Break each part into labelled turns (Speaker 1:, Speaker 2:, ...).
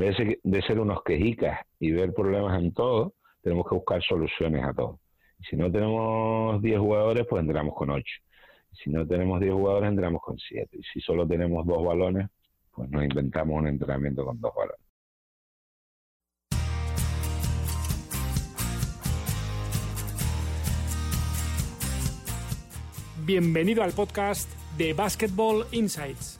Speaker 1: vez de ser unos quejicas y ver problemas en todo, tenemos que buscar soluciones a todo. Si no tenemos 10 jugadores, pues entramos con 8. Y si no tenemos 10 jugadores, entramos con 7. Y si solo tenemos dos balones, pues nos inventamos un entrenamiento con dos balones.
Speaker 2: Bienvenido al podcast de Basketball Insights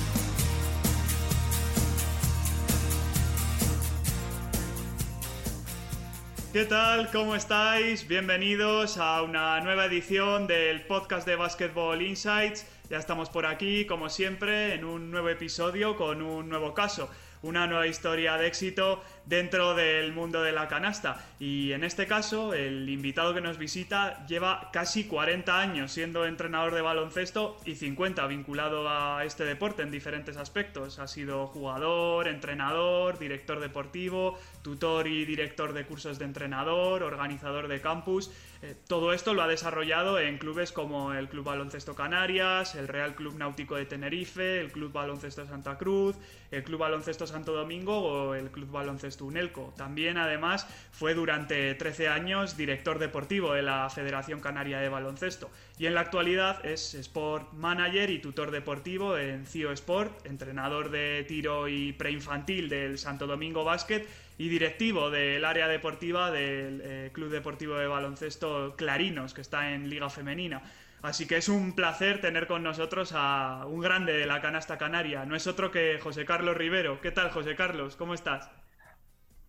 Speaker 2: ¿Qué tal? ¿Cómo estáis? Bienvenidos a una nueva edición del podcast de Basketball Insights. Ya estamos por aquí, como siempre, en un nuevo episodio con un nuevo caso una nueva historia de éxito dentro del mundo de la canasta. Y en este caso, el invitado que nos visita lleva casi 40 años siendo entrenador de baloncesto y 50 vinculado a este deporte en diferentes aspectos. Ha sido jugador, entrenador, director deportivo, tutor y director de cursos de entrenador, organizador de campus. Eh, todo esto lo ha desarrollado en clubes como el Club Baloncesto Canarias, el Real Club Náutico de Tenerife, el Club Baloncesto Santa Cruz, el Club Baloncesto Santo Domingo o el Club Baloncesto Unelco. También, además, fue durante 13 años director deportivo de la Federación Canaria de Baloncesto y en la actualidad es Sport Manager y tutor deportivo en CIO Sport, entrenador de tiro y preinfantil del Santo Domingo Basket y directivo del área deportiva del eh, Club Deportivo de Baloncesto Clarinos, que está en Liga Femenina. Así que es un placer tener con nosotros a un grande de la canasta canaria. No es otro que José Carlos Rivero. ¿Qué tal, José Carlos? ¿Cómo estás?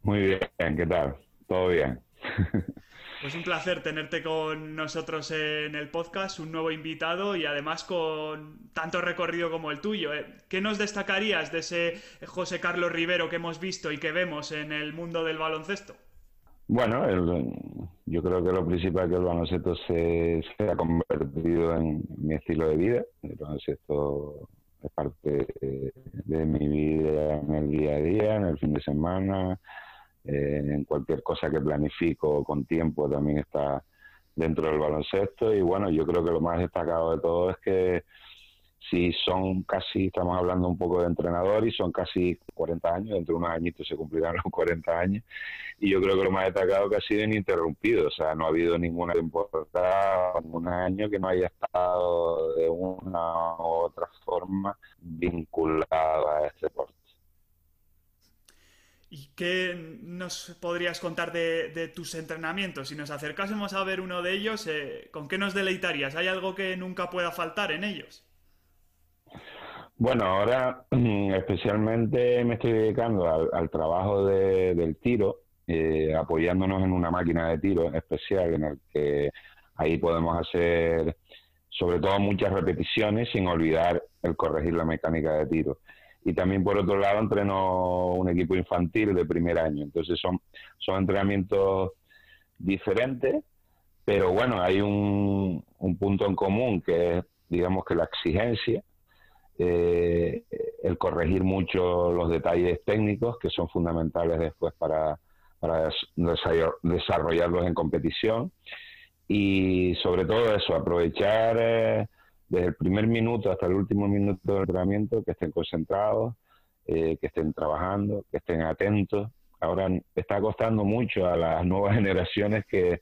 Speaker 1: Muy bien, ¿qué tal? Todo bien.
Speaker 2: Pues un placer tenerte con nosotros en el podcast, un nuevo invitado y además con tanto recorrido como el tuyo. ¿eh? ¿Qué nos destacarías de ese José Carlos Rivero que hemos visto y que vemos en el mundo del baloncesto?
Speaker 1: Bueno, yo creo que lo principal es que el baloncesto se, ha convertido en mi estilo de vida. El baloncesto es parte de mi vida en el día a día, en el fin de semana, en cualquier cosa que planifico con tiempo también está dentro del baloncesto y bueno, yo creo que lo más destacado de todo es que si son casi, estamos hablando un poco de entrenador y son casi 40 años, dentro de unos añitos se cumplirán los 40 años y yo creo que lo más destacado que ha sido ininterrumpido, o sea, no ha habido ninguna temporada, ningún año que no haya estado de una u otra forma vinculado a este deporte.
Speaker 2: ¿Y qué nos podrías contar de, tus entrenamientos? Si nos acercásemos a ver uno de ellos, eh, ¿con qué nos deleitarías? ¿Hay algo que nunca pueda faltar en ellos?
Speaker 1: Bueno, ahora especialmente me estoy dedicando al, trabajo del tiro, eh, apoyándonos en una máquina de tiro especial en el que ahí podemos hacer sobre todo muchas repeticiones sin olvidar el corregir la mecánica de tiro y también por otro lado entreno un equipo infantil de primer año. Entonces son, son entrenamientos diferentes, pero bueno, hay un, un punto en común que es, digamos que la exigencia, eh, el corregir mucho los detalles técnicos que son fundamentales después para, para desarrollarlos en competición y sobre todo eso, aprovechar... Eh, desde el primer minuto hasta el último minuto del entrenamiento, que estén concentrados, eh, que estén trabajando, que estén atentos. Ahora está costando mucho a las nuevas generaciones que,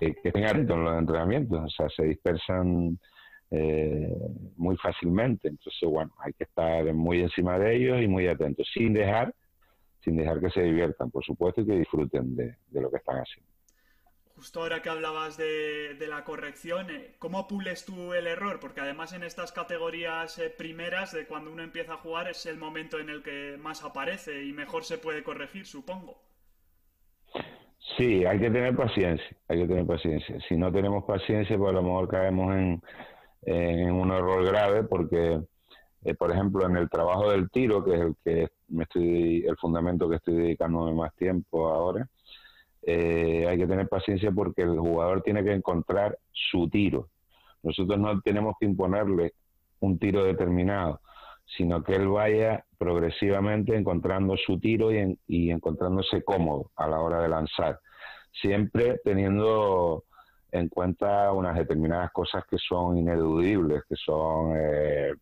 Speaker 1: que, estén atentos en los entrenamientos, o sea, se dispersan eh, muy fácilmente. Entonces, bueno, hay que estar muy encima de ellos y muy atentos, sin dejar, sin dejar que se diviertan, por supuesto, y que disfruten de lo que están haciendo.
Speaker 2: Justo ahora que hablabas de, la corrección, eh, ¿cómo pules tú el error? Porque además en estas categorías eh, primeras, de cuando uno empieza a jugar, es el momento en el que más aparece y mejor se puede corregir, supongo.
Speaker 1: Sí, hay que tener paciencia, hay que tener paciencia. Si no tenemos paciencia, pues a lo mejor caemos en, un error grave porque, eh, por ejemplo, en el trabajo del tiro, que es el que me estoy, el fundamento que estoy dedicándome más tiempo ahora, eh, hay que tener paciencia porque el jugador tiene que encontrar su tiro. Nosotros no tenemos que imponerle un tiro determinado, sino que él vaya progresivamente encontrando su tiro y, y encontrándose cómodo a la hora de lanzar, siempre teniendo en cuenta unas determinadas cosas que son ineludibles, que son eh,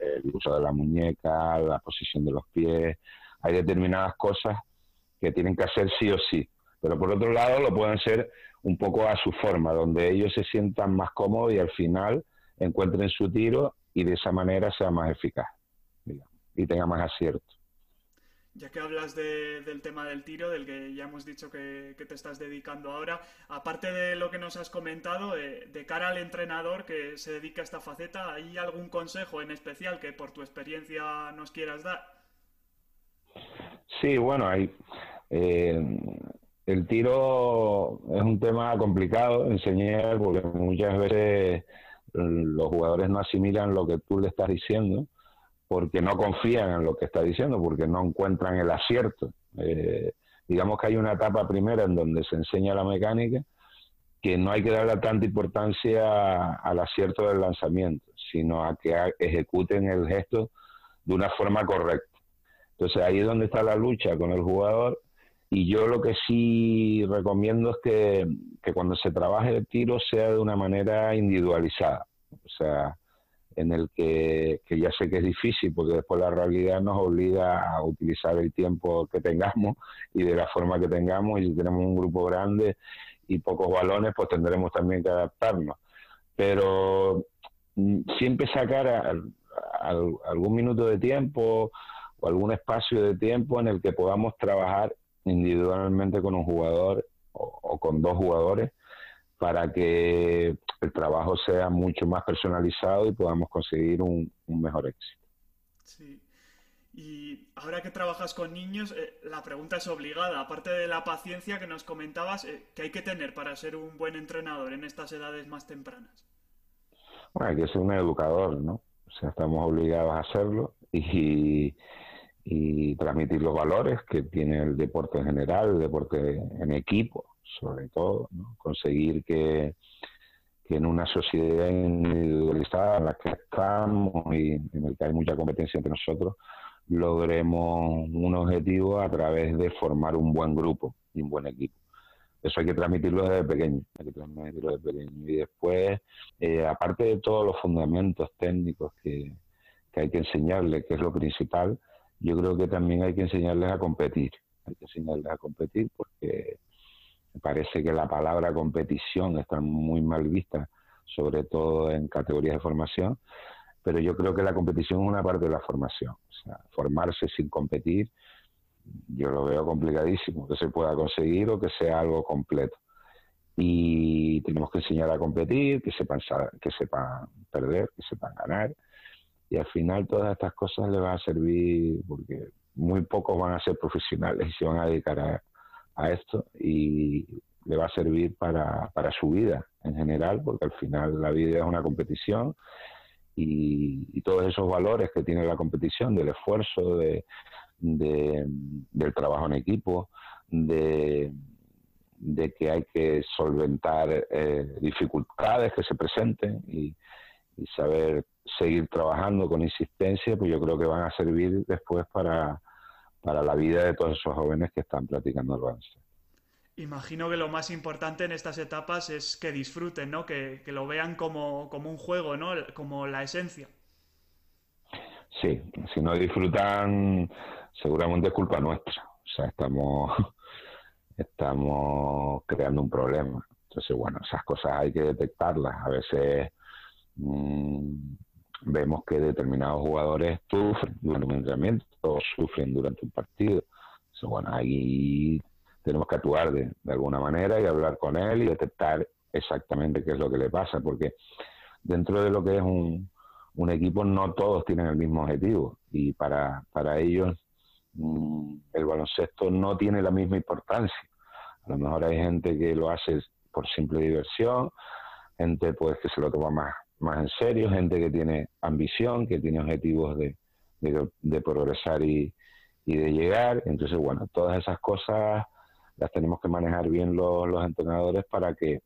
Speaker 1: el uso de la muñeca, la posición de los pies. Hay determinadas cosas que tienen que hacer sí o sí, pero por otro lado lo pueden hacer un poco a su forma, donde ellos se sientan más cómodos y al final encuentren su tiro y de esa manera sea más eficaz y tenga más acierto.
Speaker 2: Ya que hablas del tema del tiro, del que ya hemos dicho que, te estás dedicando ahora, aparte de lo que nos has comentado, eh, de cara al entrenador que se dedica a esta faceta, ¿hay algún consejo en especial que por tu experiencia nos quieras dar?
Speaker 1: Sí, bueno, hay, eh, el tiro es un tema complicado enseñar porque muchas veces los jugadores no asimilan lo que tú le estás diciendo porque no confían en lo que está diciendo, porque no encuentran el acierto. Eh, digamos que hay una etapa primera en donde se enseña la mecánica que no hay que darle tanta importancia al acierto del lanzamiento, sino a que ejecuten el gesto de una forma correcta. Entonces ahí es donde está la lucha con el jugador y yo lo que sí recomiendo es que, que cuando se trabaje el tiro sea de una manera individualizada. O sea, en el que, ya sé que es difícil porque después la realidad nos obliga a utilizar el tiempo que tengamos y de la forma que tengamos y si tenemos un grupo grande y pocos balones pues tendremos también que adaptarnos pero mm, siempre sacar algún minuto de tiempo o algún espacio de tiempo en el que podamos trabajar individualmente con un jugador o con dos jugadores para que el trabajo sea mucho más personalizado y podamos conseguir un, mejor éxito.
Speaker 2: Sí. Y ahora que trabajas con niños, eh, la pregunta es obligada. Aparte de la paciencia que nos comentabas, eh, ¿qué hay que tener para ser un buen entrenador en estas edades más tempranas?
Speaker 1: Bueno, hay que ser un educador, ¿no? O sea, estamos obligados a hacerlo y, y transmitir los valores que tiene el deporte en general, el deporte en equipo sobre todo, conseguir que, en una sociedad individualizada en la que estamos y en la que hay mucha competencia entre nosotros, logremos un objetivo a través de formar un buen grupo y un buen equipo. Eso hay que transmitirlo desde pequeño, hay que transmitirlo desde pequeño. Y después, eh, aparte de todos los fundamentos técnicos que, que hay que enseñarles, que es lo principal, yo creo que también hay que enseñarles a competir. Hay que enseñarles a competir porque me parece que la palabra competición está muy mal vista, sobre todo en categorías de formación, pero yo creo que la competición es una parte de la formación. O sea, formarse sin competir, yo lo veo complicadísimo, que se pueda conseguir o que sea algo completo. Y tenemos que enseñar a competir, que sepan, que sepan perder, que sepan ganar. Y al final todas estas cosas le van a servir, porque muy pocos van a ser profesionales y se van a dedicar a, esto y le va a servir para, para su vida en general, porque al final la vida es una competición y, todos esos valores que tiene la competición, del esfuerzo, de, del trabajo en equipo, de, de que hay que solventar eh, dificultades que se presenten y, y, saber seguir trabajando con insistencia, pues yo creo que van a servir después para, para la vida de todos esos jóvenes que están practicando el baloncesto.
Speaker 2: Imagino que lo más importante en estas etapas es que disfruten, ¿no? Que, lo vean como, un juego, ¿no? Como la esencia.
Speaker 1: Sí, si no disfrutan, seguramente es culpa nuestra. O sea, estamos, estamos creando un problema. Entonces, bueno, esas cosas hay que detectarlas. A veces mm, vemos que determinados jugadores sufren durante un entrenamiento o sufren durante un partido. Entonces, bueno, ahí tenemos que actuar de, alguna manera y hablar con él y detectar exactamente qué es lo que le pasa, porque dentro de lo que es un, un equipo no todos tienen el mismo objetivo y para, para ellos mm, el baloncesto no tiene la misma importancia. A lo mejor hay gente que lo hace por simple diversión, gente pues que se lo toma más más en serio, gente que tiene ambición, que tiene objetivos de, de, progresar y, y, de llegar. Entonces, bueno, todas esas cosas las tenemos que manejar bien los, los entrenadores para que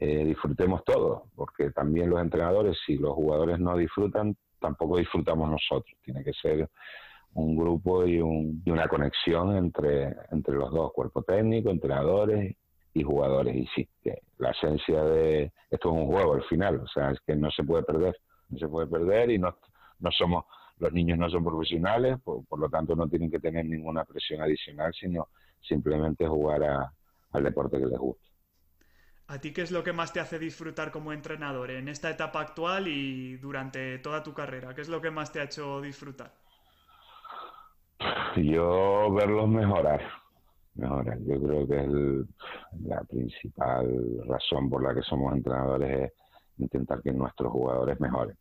Speaker 1: eh, disfrutemos todos, porque también los entrenadores, si los jugadores no disfrutan, tampoco disfrutamos nosotros. Tiene que ser un grupo y, un, y una conexión entre, entre los dos, cuerpo técnico, entrenadores y jugadores. Y sí, la esencia de esto es un juego al final, o sea, es que no se puede perder, no se puede perder y no, no somos, los niños no son profesionales, por, lo tanto no tienen que tener ninguna presión adicional, sino simplemente jugar a, al deporte que les gusta.
Speaker 2: ¿A ti qué es lo que más te hace disfrutar como entrenador en esta etapa actual y durante toda tu carrera? ¿Qué es lo que más te ha hecho disfrutar?
Speaker 1: Yo verlos mejorar, mejorar. Yo creo que es la principal razón por la que somos entrenadores es intentar que nuestros jugadores mejoren.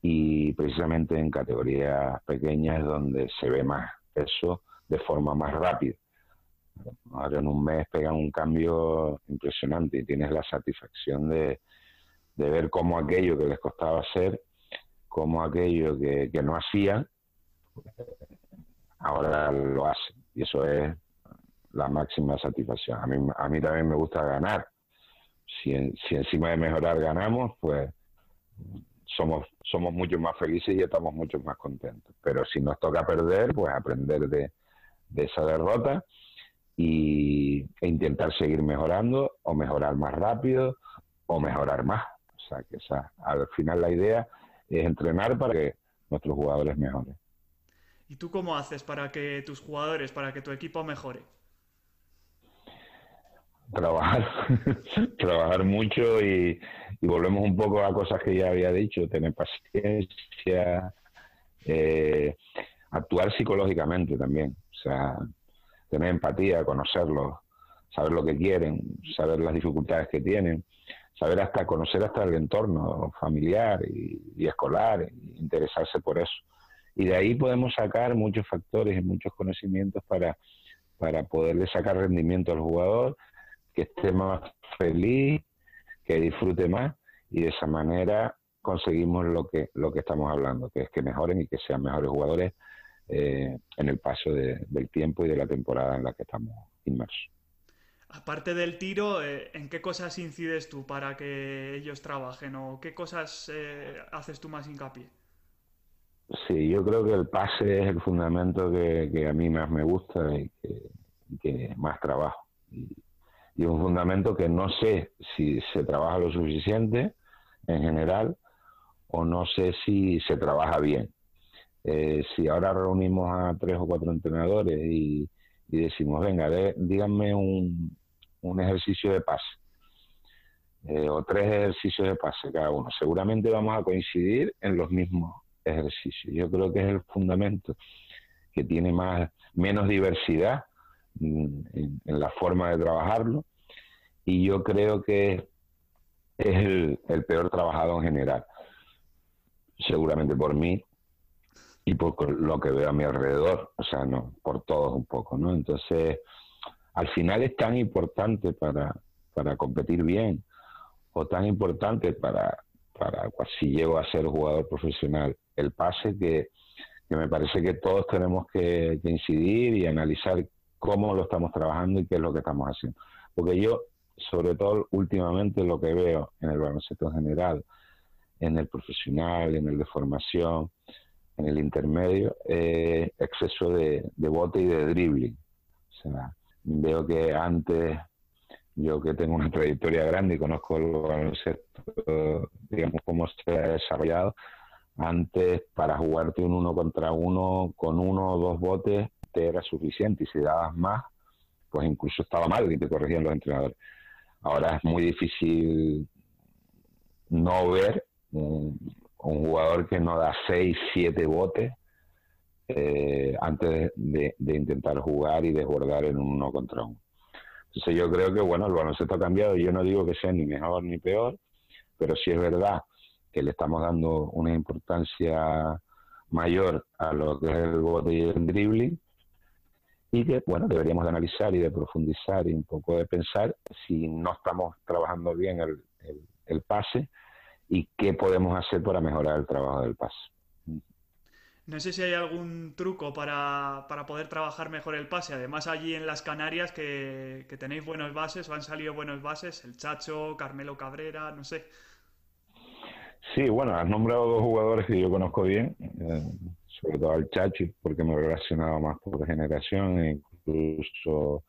Speaker 1: Y precisamente en categorías pequeñas es donde se ve más eso de forma más rápida. Ahora en un mes pegan un cambio impresionante y tienes la satisfacción de, de ver cómo aquello que les costaba hacer, cómo aquello que, que no hacían, ahora lo hacen. Y eso es la máxima satisfacción. A mí, a mí también me gusta ganar. Si, encima de mejorar ganamos, pues somos, somos mucho más felices y estamos mucho más contentos. Pero si nos toca perder, pues aprender de, esa derrota y, e intentar seguir mejorando o mejorar más rápido o mejorar más. O sea, que al final la idea es entrenar para que nuestros jugadores mejoren.
Speaker 2: ¿Y tú cómo haces para que tus jugadores, para que tu equipo mejore?
Speaker 1: Trabajar, trabajar mucho y, volvemos un poco a cosas que ya había dicho, tener paciencia, eh, actuar psicológicamente también, o sea, tener empatía, conocerlos, saber lo que quieren, saber las dificultades que tienen, saber hasta conocer hasta el entorno familiar y, escolar, e interesarse por eso. Y de ahí podemos sacar muchos factores y muchos conocimientos para, para poderle sacar rendimiento al jugador, que esté más feliz, que disfrute más y de esa manera conseguimos lo que, lo que estamos hablando, que es que mejoren y que sean mejores jugadores eh, en el paso del tiempo y de la temporada en la que estamos inmersos.
Speaker 2: Aparte del tiro, eh, ¿en qué cosas incides tú para que ellos trabajen o qué cosas eh, haces tú más hincapié?
Speaker 1: Sí, yo creo que el pase es el fundamento que, a mí más me gusta y que, más trabajo. Y, es un fundamento que no sé si se trabaja lo suficiente en general o no sé si se trabaja bien. Eh, si ahora reunimos a tres o cuatro entrenadores y, decimos, venga, díganme un, un, ejercicio de pase eh, o tres ejercicios de pase cada uno, seguramente vamos a coincidir en los mismos ejercicio. Yo creo que es el fundamento que tiene más menos diversidad en, la forma de trabajarlo y yo creo que es el, peor trabajado en general, seguramente por mí y por lo que veo a mi alrededor, o sea, no, por todos un poco, ¿no? Entonces, al final es tan importante para, para competir bien o tan importante para, para si llego a ser jugador profesional el pase que, me parece que todos tenemos que, incidir y analizar cómo lo estamos trabajando y qué es lo que estamos haciendo. Porque yo, sobre todo últimamente, lo que veo en el baloncesto en general, en el profesional, en el de formación, en el intermedio, es exceso de, de bote y de dribbling. O sea, veo que antes yo que tengo una trayectoria grande y conozco el baloncesto, digamos, cómo se ha desarrollado, antes, para jugarte un uno contra uno con uno o dos botes, te era suficiente y si dabas más, pues incluso estaba mal y te corregían los entrenadores. Ahora es muy difícil no ver un, jugador que no da seis, siete botes eh, antes de, intentar jugar y desbordar en un uno contra uno. Entonces yo creo que, bueno, el baloncesto ha cambiado. Yo no digo que sea ni mejor ni peor, pero sí es verdad que le estamos dando una importancia mayor a lo que es el bote y el dribbling y que bueno deberíamos de analizar y de profundizar y un poco de pensar si no estamos trabajando bien el, el, pase y qué podemos hacer para mejorar el trabajo del pase.
Speaker 2: No sé si hay algún truco para, poder trabajar mejor el pase. Además, allí en las Canarias que, tenéis buenos bases, o han salido buenos bases, el Chacho, Carmelo Cabrera, no sé.
Speaker 1: Sí, bueno, has nombrado dos jugadores que yo conozco bien, eh, sobre todo al Chachi, porque me he relacionado más por generación, e incluso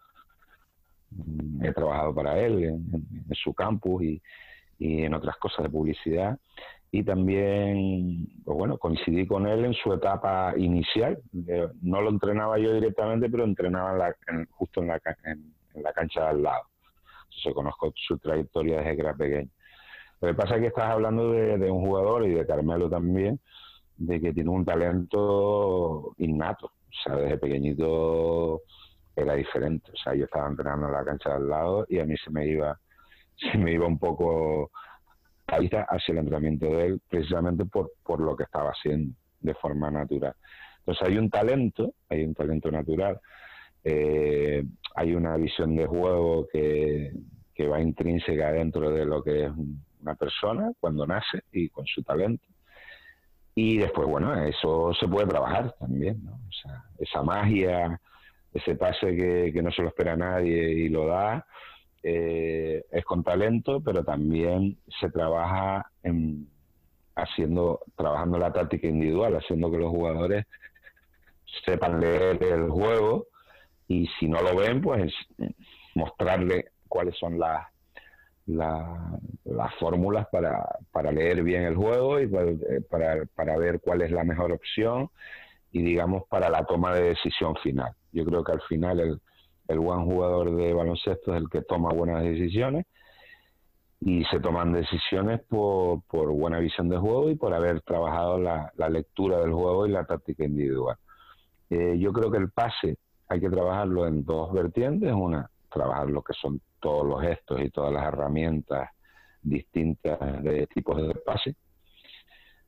Speaker 1: mm, he trabajado para él en, su campus y, y en otras cosas de publicidad y también, pues bueno, coincidí con él en su etapa inicial. No lo entrenaba yo directamente, pero entrenaba justo en la, en, la cancha de al lado. Entonces conozco su trayectoria desde que era pequeño. Lo que pasa es que estás hablando de, de, un jugador y de Carmelo también, de que tiene un talento innato. O sea, desde pequeñito era diferente. O sea, yo estaba entrenando en la cancha de al lado y a mí se me iba, se me iba un poco hacia el entrenamiento de él precisamente por, por lo que estaba haciendo de forma natural. Entonces hay un talento, hay un talento natural, eh, hay una visión de juego que, que va intrínseca dentro de lo que es una persona cuando nace y con su talento. Y después, bueno, eso se puede trabajar también, ¿no? O sea, esa magia, ese pase que, que no se lo espera nadie y lo da, eh, es con talento, pero también se trabaja en haciendo, trabajando la táctica individual, haciendo que los jugadores sepan leer el juego y si no lo ven, pues mostrarle cuáles son las las fórmulas para, para leer bien el juego y para, para ver cuál es la mejor opción y digamos para la toma de decisión final. Yo creo que al final el, el buen jugador de baloncesto es el que toma buenas decisiones y se toman decisiones por, por buena visión de juego y por haber trabajado la, lectura del juego y la táctica individual. Eh, yo creo que el pase hay que trabajarlo en dos vertientes. Una, trabajar lo que son todos los gestos y todas las herramientas distintas de tipos de pase,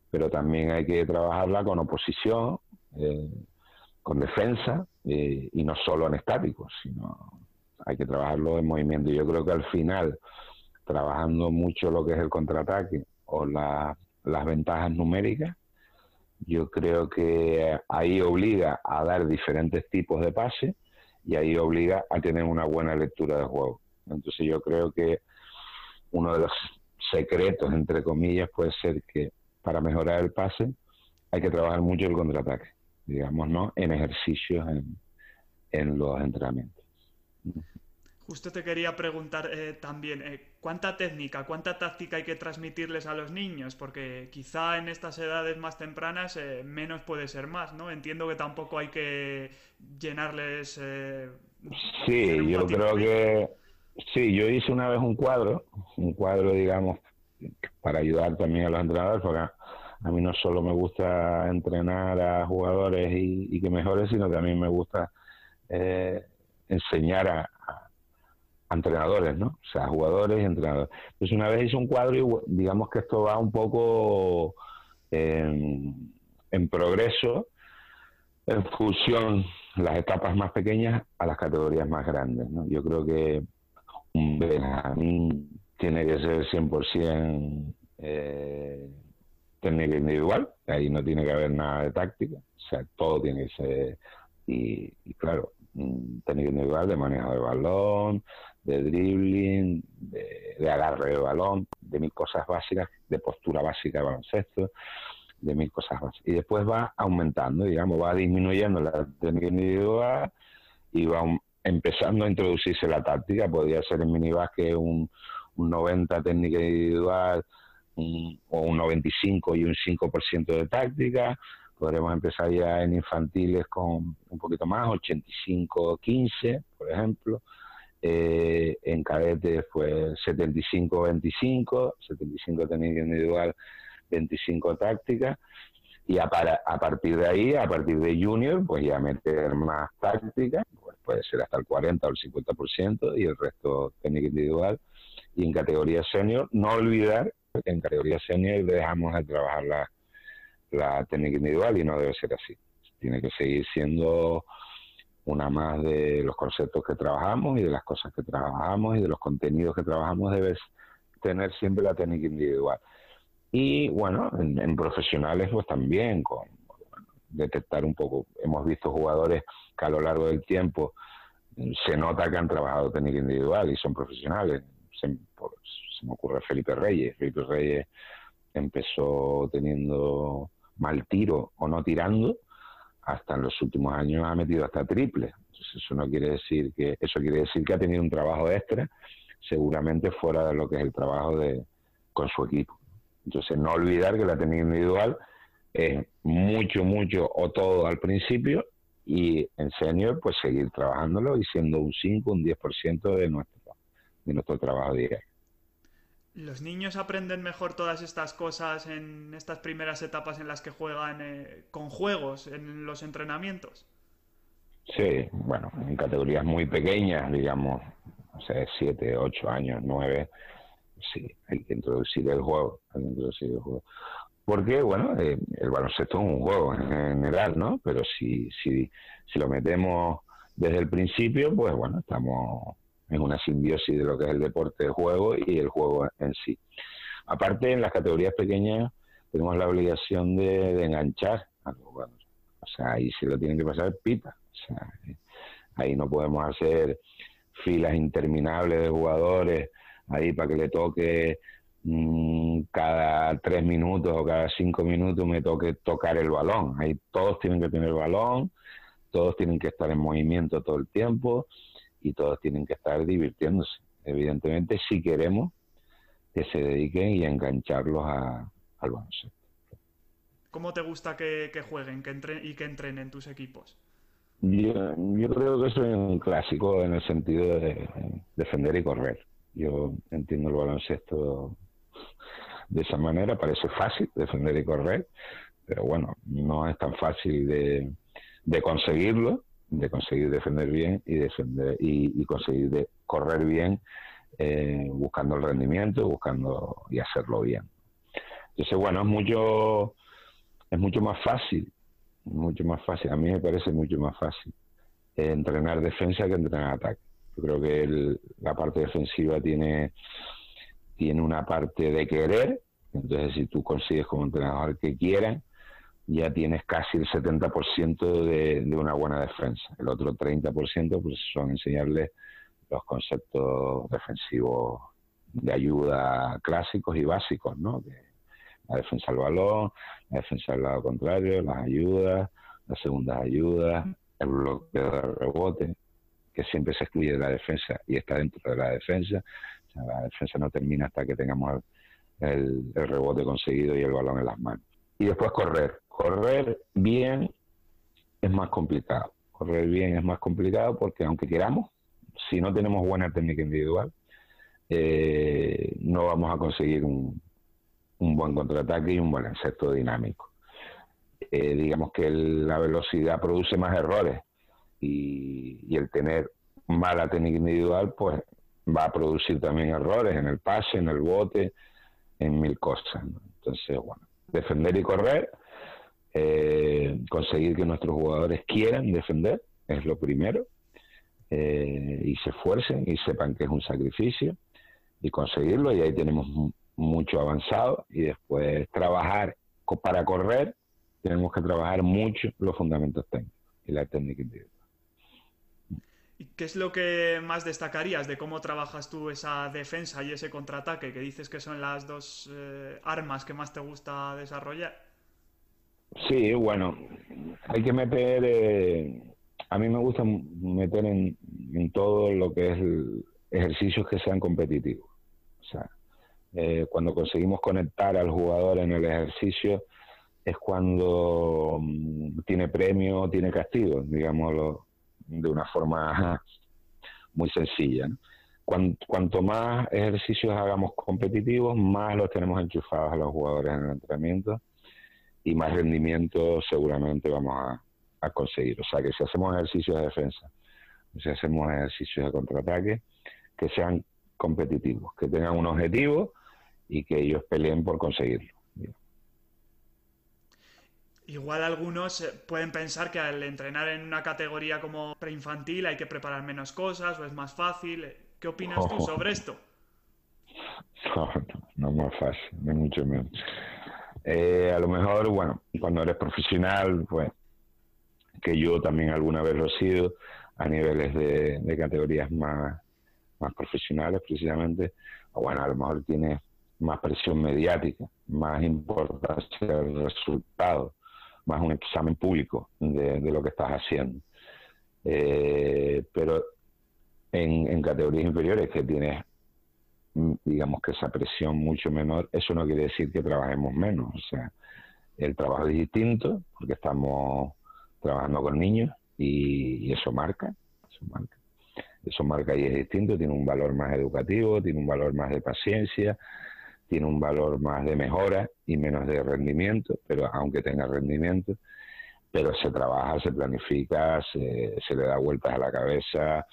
Speaker 1: pero también hay que trabajarla con oposición, eh, con defensa eh, y no solo en estáticos, sino hay que trabajarlo en movimiento. Yo creo que al final, trabajando mucho lo que es el contraataque o las ventajas numéricas, yo creo que ahí obliga a dar diferentes tipos de pases y ahí obliga a tener una buena lectura de juego. Entonces yo creo que uno de los secretos, entre comillas, puede ser que para mejorar el pase hay que trabajar mucho el contraataque digamos, ¿no? En ejercicios en, los entrenamientos.
Speaker 2: Justo te quería preguntar eh, también, eh, ¿cuánta técnica, cuánta táctica hay que transmitirles a los niños? Porque quizá en estas edades más tempranas eh, menos puede ser más, ¿no? Entiendo que tampoco hay que llenarles...
Speaker 1: sí, yo creo que... Sí, yo hice una vez un cuadro, un cuadro, digamos, para ayudar también a los entrenadores, porque a mí no solo me gusta entrenar a jugadores y, que mejoren, sino mí me gusta eh, enseñar a, entrenadores, ¿no? O sea, jugadores y entrenadores. Entonces una vez hice un cuadro y digamos que esto va un poco en, progreso en función las etapas más pequeñas a las categorías más grandes, ¿no? Yo creo que Benjamín tiene que ser 100% eh, técnica individual, ahí no tiene que haber nada de táctica, o sea, todo tiene que ser, y, claro, técnica individual de manejo de balón, de dribbling, de, agarre de balón, de mil cosas básicas, de postura básica de baloncesto, de mil cosas básicas. Y después va aumentando, digamos, va disminuyendo la técnica individual y va empezando a introducirse la táctica. Podría ser en minibásquet un, un 90 técnica individual, o un 95 y un 5% de táctica. Podremos empezar ya en infantiles con un poquito más, 85-15, por ejemplo. Eh, en cadetes, pues 75-25, 75 técnica individual, 25 táctica. Y a, a partir de ahí, a partir de junior, pues ya meter más táctica, puede ser hasta el 40 o el 50% y el resto técnica individual. Y en categoría senior, no olvidar en categoría senior dejamos de trabajar la, técnica individual y no debe ser así. Tiene que seguir siendo una más de los conceptos que trabajamos y de las cosas que trabajamos y de los contenidos que trabajamos debes tener siempre la técnica individual. Y bueno, en, profesionales pues también, con detectar un poco. Hemos visto jugadores que a lo largo del tiempo se nota que han trabajado técnica individual y son profesionales. Se, me ocurre Felipe Reyes. Felipe Reyes empezó teniendo mal tiro o no tirando, hasta en los últimos años ha metido hasta triple. Entonces eso no quiere decir que eso quiere decir que ha tenido un trabajo extra, seguramente fuera de lo que es el trabajo de con su equipo. Entonces no olvidar que la técnica individual es mucho, mucho o todo al principio y en senior pues seguir trabajándolo y siendo un 5, un 10% de nuestro, de nuestro trabajo diario.
Speaker 2: ¿Los niños aprenden mejor todas estas cosas en estas primeras etapas en las que juegan eh, con juegos en los entrenamientos?
Speaker 1: Sí, bueno, en categorías muy pequeñas, digamos, o sea, 7, 8 años, 9, sí, hay que introducir el juego, hay que introducir el juego. Porque, bueno, eh, el baloncesto es un juego en general, ¿no? Pero si, si, si lo metemos desde el principio, pues bueno, estamos en una simbiosis de lo que es el deporte de juego y el juego en sí. Aparte, en las categorías pequeñas tenemos la obligación de, enganchar a los jugadores. O sea, ahí se lo tienen que pasar pita. O sea, ahí no podemos hacer filas interminables de jugadores ahí para que le toque cada tres minutos o cada cinco minutos me toque tocar el balón. Ahí todos tienen que tener el balón, todos tienen que estar en movimiento todo el tiempo y todos tienen que estar divirtiéndose. Evidentemente, si queremos que se dediquen y engancharlos a, al baloncesto.
Speaker 2: ¿Cómo te gusta que, jueguen que y que entrenen tus equipos?
Speaker 1: Yo, creo que es un clásico en el sentido de defender y correr. Yo entiendo el baloncesto de esa manera, parece fácil defender y correr, pero bueno, no es tan fácil de, conseguirlo de conseguir defender bien y defender y, conseguir correr bien eh, buscando el rendimiento buscando y hacerlo bien. Entonces bueno es mucho es mucho más fácil mucho más fácil a mí me parece mucho más fácil entrenar defensa que entrenar ataque. Yo creo que la parte defensiva tiene tiene una parte de querer entonces si tú consigues como entrenador que quieran ya tienes casi el 70% de, de una buena defensa. El otro 30% pues son enseñarles los conceptos defensivos de ayuda clásicos y básicos, ¿no? la defensa al balón, la defensa al lado contrario, las ayudas, las segundas ayudas, el bloqueo de rebote, que siempre se excluye de la defensa y está dentro de la defensa. La defensa no termina hasta que tengamos el rebote conseguido y el balón en las manos. Y después correr, correr bien es más complicado. Correr bien es más complicado porque aunque queramos, si no tenemos buena técnica individual, eh, no vamos a conseguir un, buen contraataque y un buen insecto dinámico. Eh, digamos que la velocidad produce más errores y, el tener mala técnica individual pues va a producir también errores en el pase, en el bote, en mil cosas. Entonces, bueno, defender y correr eh, conseguir que nuestros jugadores quieran defender, es lo primero, eh, y se esfuercen y sepan que es un sacrificio, y conseguirlo, y ahí tenemos mucho avanzado, y después trabajar para correr, tenemos que trabajar mucho los fundamentos técnicos y la técnica individual.
Speaker 2: ¿Y qué es lo que más destacarías de cómo trabajas tú esa defensa y ese contraataque, que dices que son las dos eh, armas que más te gusta desarrollar?
Speaker 1: Sí, bueno, hay que meter, eh, a mí me gusta meter en, todo lo que es ejercicios que sean competitivos. O sea, eh, cuando conseguimos conectar al jugador en el ejercicio es cuando mm, tiene premio, tiene castigo, digámoslo de una forma muy sencilla. cuanto más ejercicios hagamos competitivos, más los tenemos enchufados a los jugadores en el entrenamiento y más rendimiento seguramente vamos a, conseguir. O sea que si hacemos ejercicios de defensa, si hacemos ejercicios de contraataque, que sean competitivos, que tengan un objetivo y que ellos peleen por conseguirlo.
Speaker 2: Igual algunos eh, pueden pensar que al entrenar en una categoría como preinfantil hay que preparar menos cosas o es más fácil. ¿Qué opinas tú sobre esto?
Speaker 1: No, no, es más fácil, ni mucho menos. Eh, a lo mejor, bueno, cuando eres profesional, pues que yo también alguna vez lo he sido a niveles de, categorías más, más profesionales precisamente, o bueno, a lo mejor tienes más presión mediática, más importancia del resultado, más un examen público de, lo que estás haciendo. Eh, pero en, categorías inferiores que tienes mm, digamos que esa presión mucho menor, eso no quiere decir que trabajemos menos. O sea, el trabajo es distinto porque estamos trabajando con niños y, eso marca, eso marca. Eso marca y es distinto, tiene un valor más educativo, tiene un valor más de paciencia, tiene un valor más de mejora y menos de rendimiento, pero aunque tenga rendimiento, pero se trabaja, se planifica, se, se le da vueltas a la cabeza,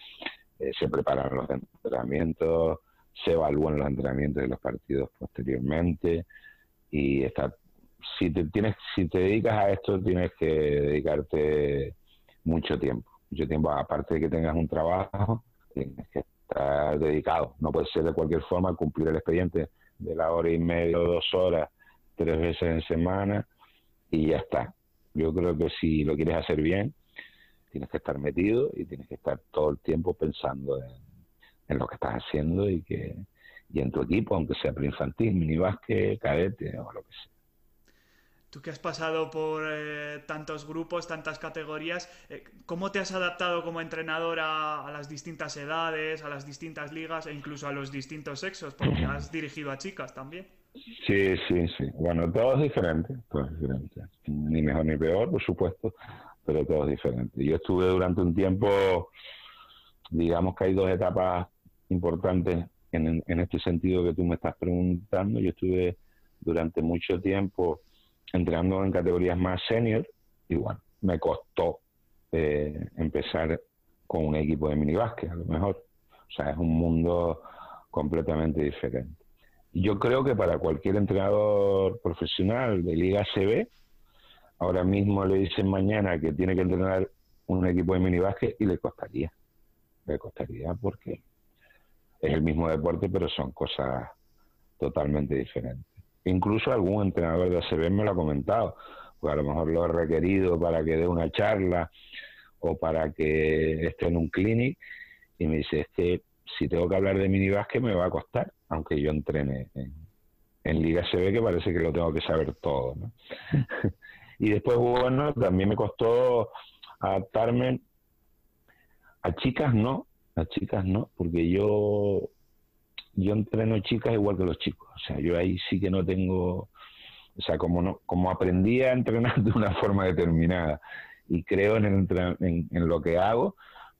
Speaker 1: eh, se preparan los entrenamientos, se evalúan los entrenamientos de los partidos posteriormente y está si te tienes si te dedicas a esto tienes que dedicarte mucho tiempo mucho tiempo. Aparte de que tengas un trabajo tienes que estar dedicado. No puede ser de cualquier forma cumplir el expediente de la hora y media o dos horas tres veces en semana y ya está yo creo que si lo quieres hacer bien tienes que estar metido y tienes que estar todo el tiempo pensando en, lo que estás haciendo y que y en tu equipo, aunque sea preinfantil, minibásquet, cadete o lo que sea.
Speaker 2: Tú que has pasado por eh, tantos grupos, tantas categorías, eh, ¿cómo te has adaptado como entrenador a, las distintas edades, a las distintas ligas e incluso a los distintos sexos? Porque has dirigido a chicas también.
Speaker 1: Sí, sí, sí. Bueno, todo es diferente, todo es diferente. Ni mejor ni peor, por supuesto, pero todo es diferente. Yo estuve durante un tiempo, digamos que hay dos etapas importantes en, en este sentido que tú me estás preguntando. Yo estuve durante mucho tiempo entrenando en categorías más senior y me costó eh, empezar con un equipo de minibásquet, a lo mejor. O sea, es un mundo completamente diferente. Yo creo que para cualquier entrenador profesional de Liga CB, ahora mismo le dicen mañana que tiene que entrenar un equipo de minibásquet y le costaría. Le costaría porque es el mismo deporte, pero son cosas totalmente diferentes. Incluso algún entrenador de ACB me lo ha comentado, porque a lo mejor lo he requerido para que dé una charla o para que esté en un clinic y me dice, es que si tengo que hablar de minibásquet me va a costar, aunque yo entrene en, en Liga CB que parece que lo tengo que saber todo. ¿no? Y después, bueno, también me costó adaptarme a chicas, no, a chicas no, porque yo yo entreno chicas igual que los chicos, o sea, yo ahí sí que no tengo, o sea, como no como aprendí a entrenar de una forma determinada y creo en, el, en, lo que hago,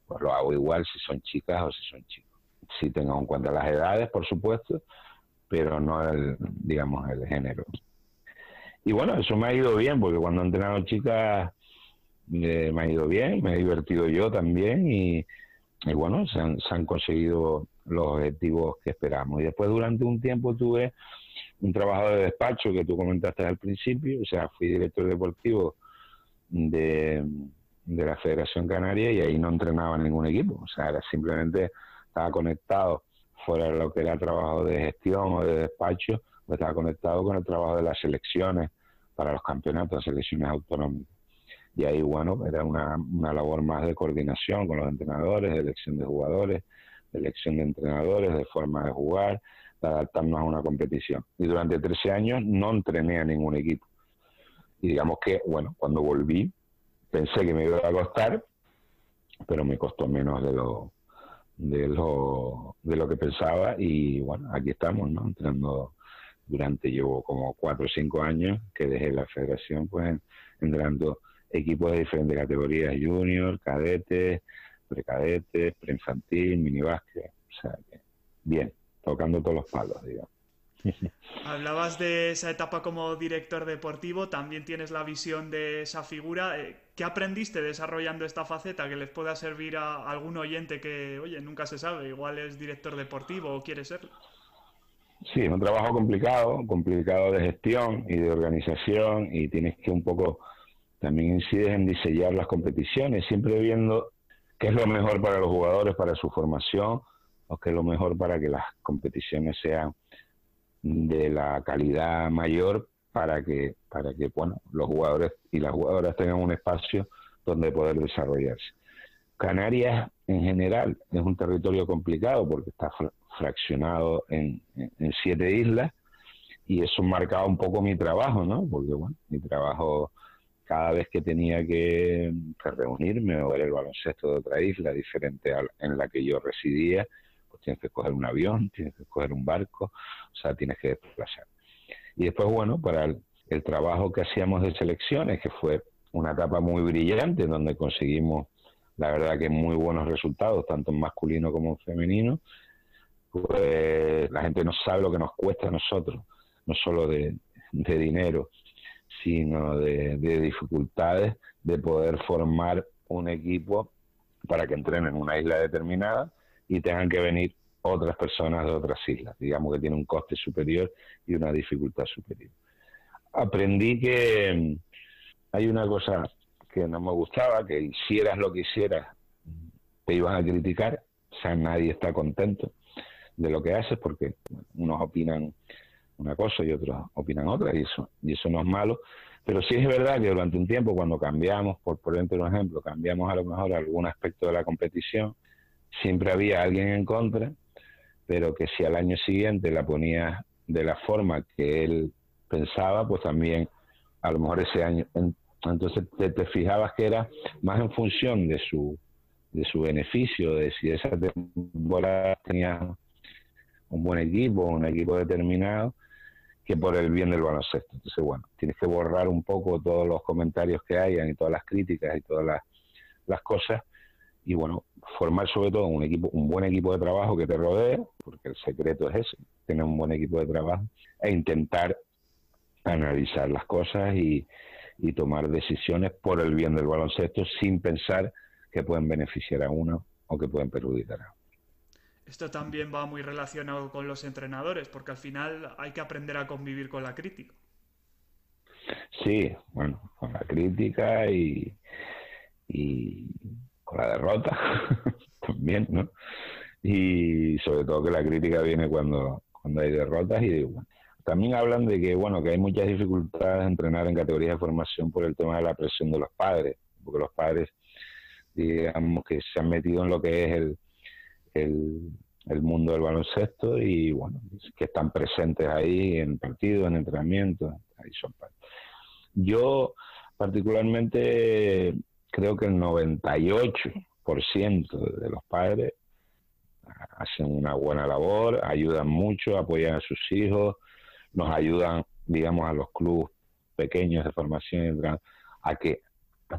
Speaker 1: pues lo hago igual si son chicas o si son chicos. Si tengo en cuenta las edades, por supuesto, pero no el, digamos, el género. Y bueno, eso me ha ido bien, porque cuando he entrenado chicas eh, me ha ido bien, me he divertido yo también y, bueno, se han, conseguido los objetivos que esperamos. Y después durante un tiempo tuve un trabajo de despacho que tú comentaste al principio, o sea, fui director deportivo de, de la Federación Canaria y ahí no entrenaba ningún equipo, o sea, era simplemente estaba conectado fuera de lo que era trabajo de gestión o de despacho pues estaba conectado con el trabajo de las selecciones para los campeonatos, selecciones autonómicas. Y ahí, bueno, era una, una labor más de coordinación con los entrenadores, de elección de jugadores, elección de entrenadores, de forma de jugar, de adaptarnos a una competición. Y durante 13 años no entrené a ningún equipo. Y digamos que, bueno, cuando volví, pensé que me iba a costar, pero me costó menos de lo, de lo, de lo que pensaba y bueno, aquí estamos, ¿no? Entrenando durante, llevo como cuatro o cinco años que dejé la federación, pues entrando equipos de diferentes categorías, junior, cadetes, precadetes, preinfantil, minibásquet, o sea, bien, tocando todos los palos, digamos.
Speaker 2: Hablabas de esa etapa como director deportivo, también tienes la visión de esa figura. Eh, ¿Qué aprendiste desarrollando esta faceta que les pueda servir a algún oyente que, oye, nunca se sabe, igual es director deportivo o quiere serlo?
Speaker 1: Sí, es un trabajo complicado, complicado de gestión y de organización y tienes que un poco, también incides en diseñar las competiciones, siempre viendo qué es lo mejor para los jugadores, para su formación, o qué es lo mejor para que las competiciones sean de la calidad mayor para que, para que bueno, los jugadores y las jugadoras tengan un espacio donde poder desarrollarse. Canarias en general es un territorio complicado porque está fraccionado en, siete islas y eso marcaba un poco mi trabajo, ¿no? Porque bueno, mi trabajo cada vez que tenía que, reunirme o ver el baloncesto de otra isla diferente a, en la que yo residía, pues tienes que coger un avión, tienes que coger un barco, o sea, tienes que desplazar. Y después, bueno, para el, trabajo que hacíamos de selecciones, que fue una etapa muy brillante, donde conseguimos, la verdad, que muy buenos resultados, tanto en masculino como en femenino, pues la gente no sabe lo que nos cuesta a nosotros, no solo de, dinero, sino de, dificultades de poder formar un equipo para que entrenen en una isla determinada y tengan que venir otras personas de otras islas. Digamos que tiene un coste superior y una dificultad superior. Aprendí que hay una cosa que no me gustaba, que hicieras lo que hicieras, te iban a criticar, o sea, nadie está contento de lo que haces porque unos opinan una cosa y otros opinan otra y eso y eso no es malo. Pero sí es verdad que durante un tiempo cuando cambiamos por por un ejemplo cambiamos a lo mejor algún aspecto de la competición siempre había alguien en contra pero que si al año siguiente la ponía de la forma que él pensaba pues también a lo mejor ese año entonces te, te fijabas que era más en función de su de su beneficio de si esa temporada tenía un buen equipo, un equipo determinado, que por el bien del baloncesto. Entonces, bueno, tienes que borrar un poco todos los comentarios que hayan y todas las críticas y todas las, cosas y bueno, formar sobre todo un equipo, un buen equipo de trabajo que te rodee, porque el secreto es ese, tener un buen equipo de trabajo e intentar analizar las cosas y, y tomar decisiones por el bien del baloncesto sin pensar que pueden beneficiar a uno o que pueden perjudicar a otro.
Speaker 2: Esto también va muy relacionado con los entrenadores, porque al final hay que aprender a convivir con la crítica.
Speaker 1: Sí, bueno, con la crítica y, y con la derrota también, ¿no? Y sobre todo que la crítica viene cuando, cuando hay derrotas y bueno, también hablan de que bueno que hay muchas dificultades de entrenar en categorías de formación por el tema de la presión de los padres, porque los padres digamos que se han metido en lo que es el, el, mundo del baloncesto y bueno, que están presentes ahí en partidos, en entrenamientos, ahí son Yo particularmente creo que el 98% de los padres hacen una buena labor, ayudan mucho, apoyan a sus hijos, nos ayudan, digamos, a los clubes pequeños de formación a que,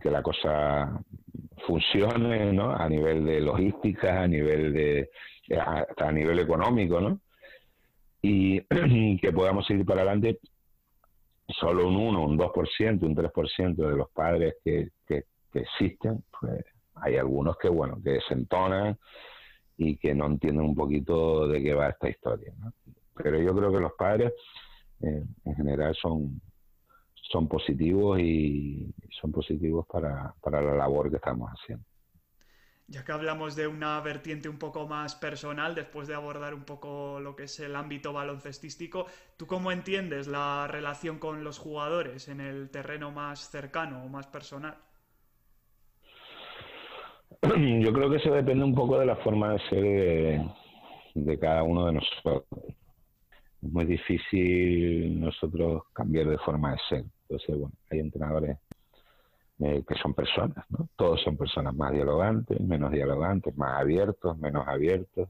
Speaker 1: que la cosa funcione, ¿no? A nivel de logística, a nivel de hasta a nivel económico, ¿no? Y que podamos seguir para adelante solo un 1, un 2%, un 3% de los padres que, que, existen, pues hay algunos que, bueno, que desentonan y que no entienden un poquito de qué va esta historia, ¿no? Pero yo creo que los padres eh, en general son son positivos y son positivos para, para la labor que estamos haciendo.
Speaker 2: Ya que hablamos de una vertiente un poco más personal, después de abordar un poco lo que es el ámbito baloncestístico, ¿tú cómo entiendes la relación con los jugadores en el terreno más cercano o más personal?
Speaker 1: Yo creo que eso depende un poco de la forma de ser de, de cada uno de nosotros. Es muy difícil nosotros cambiar de forma de ser. Entonces, bueno, hay entrenadores eh, que son personas, ¿no? Todos son personas más dialogantes, menos dialogantes, más abiertos, menos abiertos,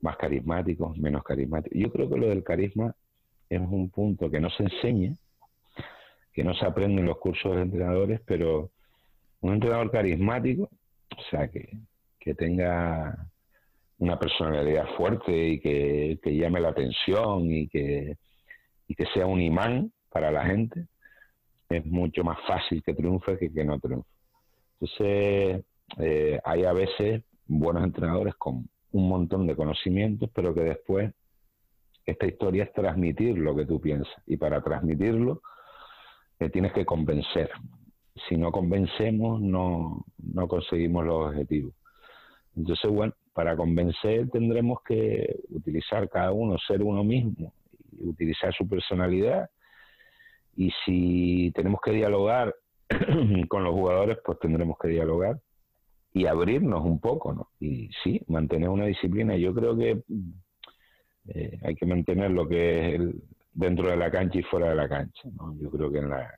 Speaker 1: más carismáticos, menos carismáticos. Yo creo que lo del carisma es un punto que no se enseña, que no se aprende en los cursos de entrenadores, pero un entrenador carismático, o sea, que, que tenga una personalidad fuerte y que, que llame la atención y que, y que sea un imán para la gente, es mucho más fácil que triunfe que que no triunfe. Entonces, eh, hay a veces buenos entrenadores con un montón de conocimientos, pero que después esta historia es transmitir lo que tú piensas. Y para transmitirlo, te tienes que convencer. Si no convencemos, no, no conseguimos los objetivos. Entonces, bueno, para convencer tendremos que utilizar cada uno, ser uno mismo, y utilizar su personalidad y si tenemos que dialogar con los jugadores pues tendremos que dialogar y abrirnos un poco, ¿no? Y sí, mantener una disciplina. Yo creo que eh, hay que mantener lo que es dentro de la cancha y fuera de la cancha, ¿no? Yo creo que en la,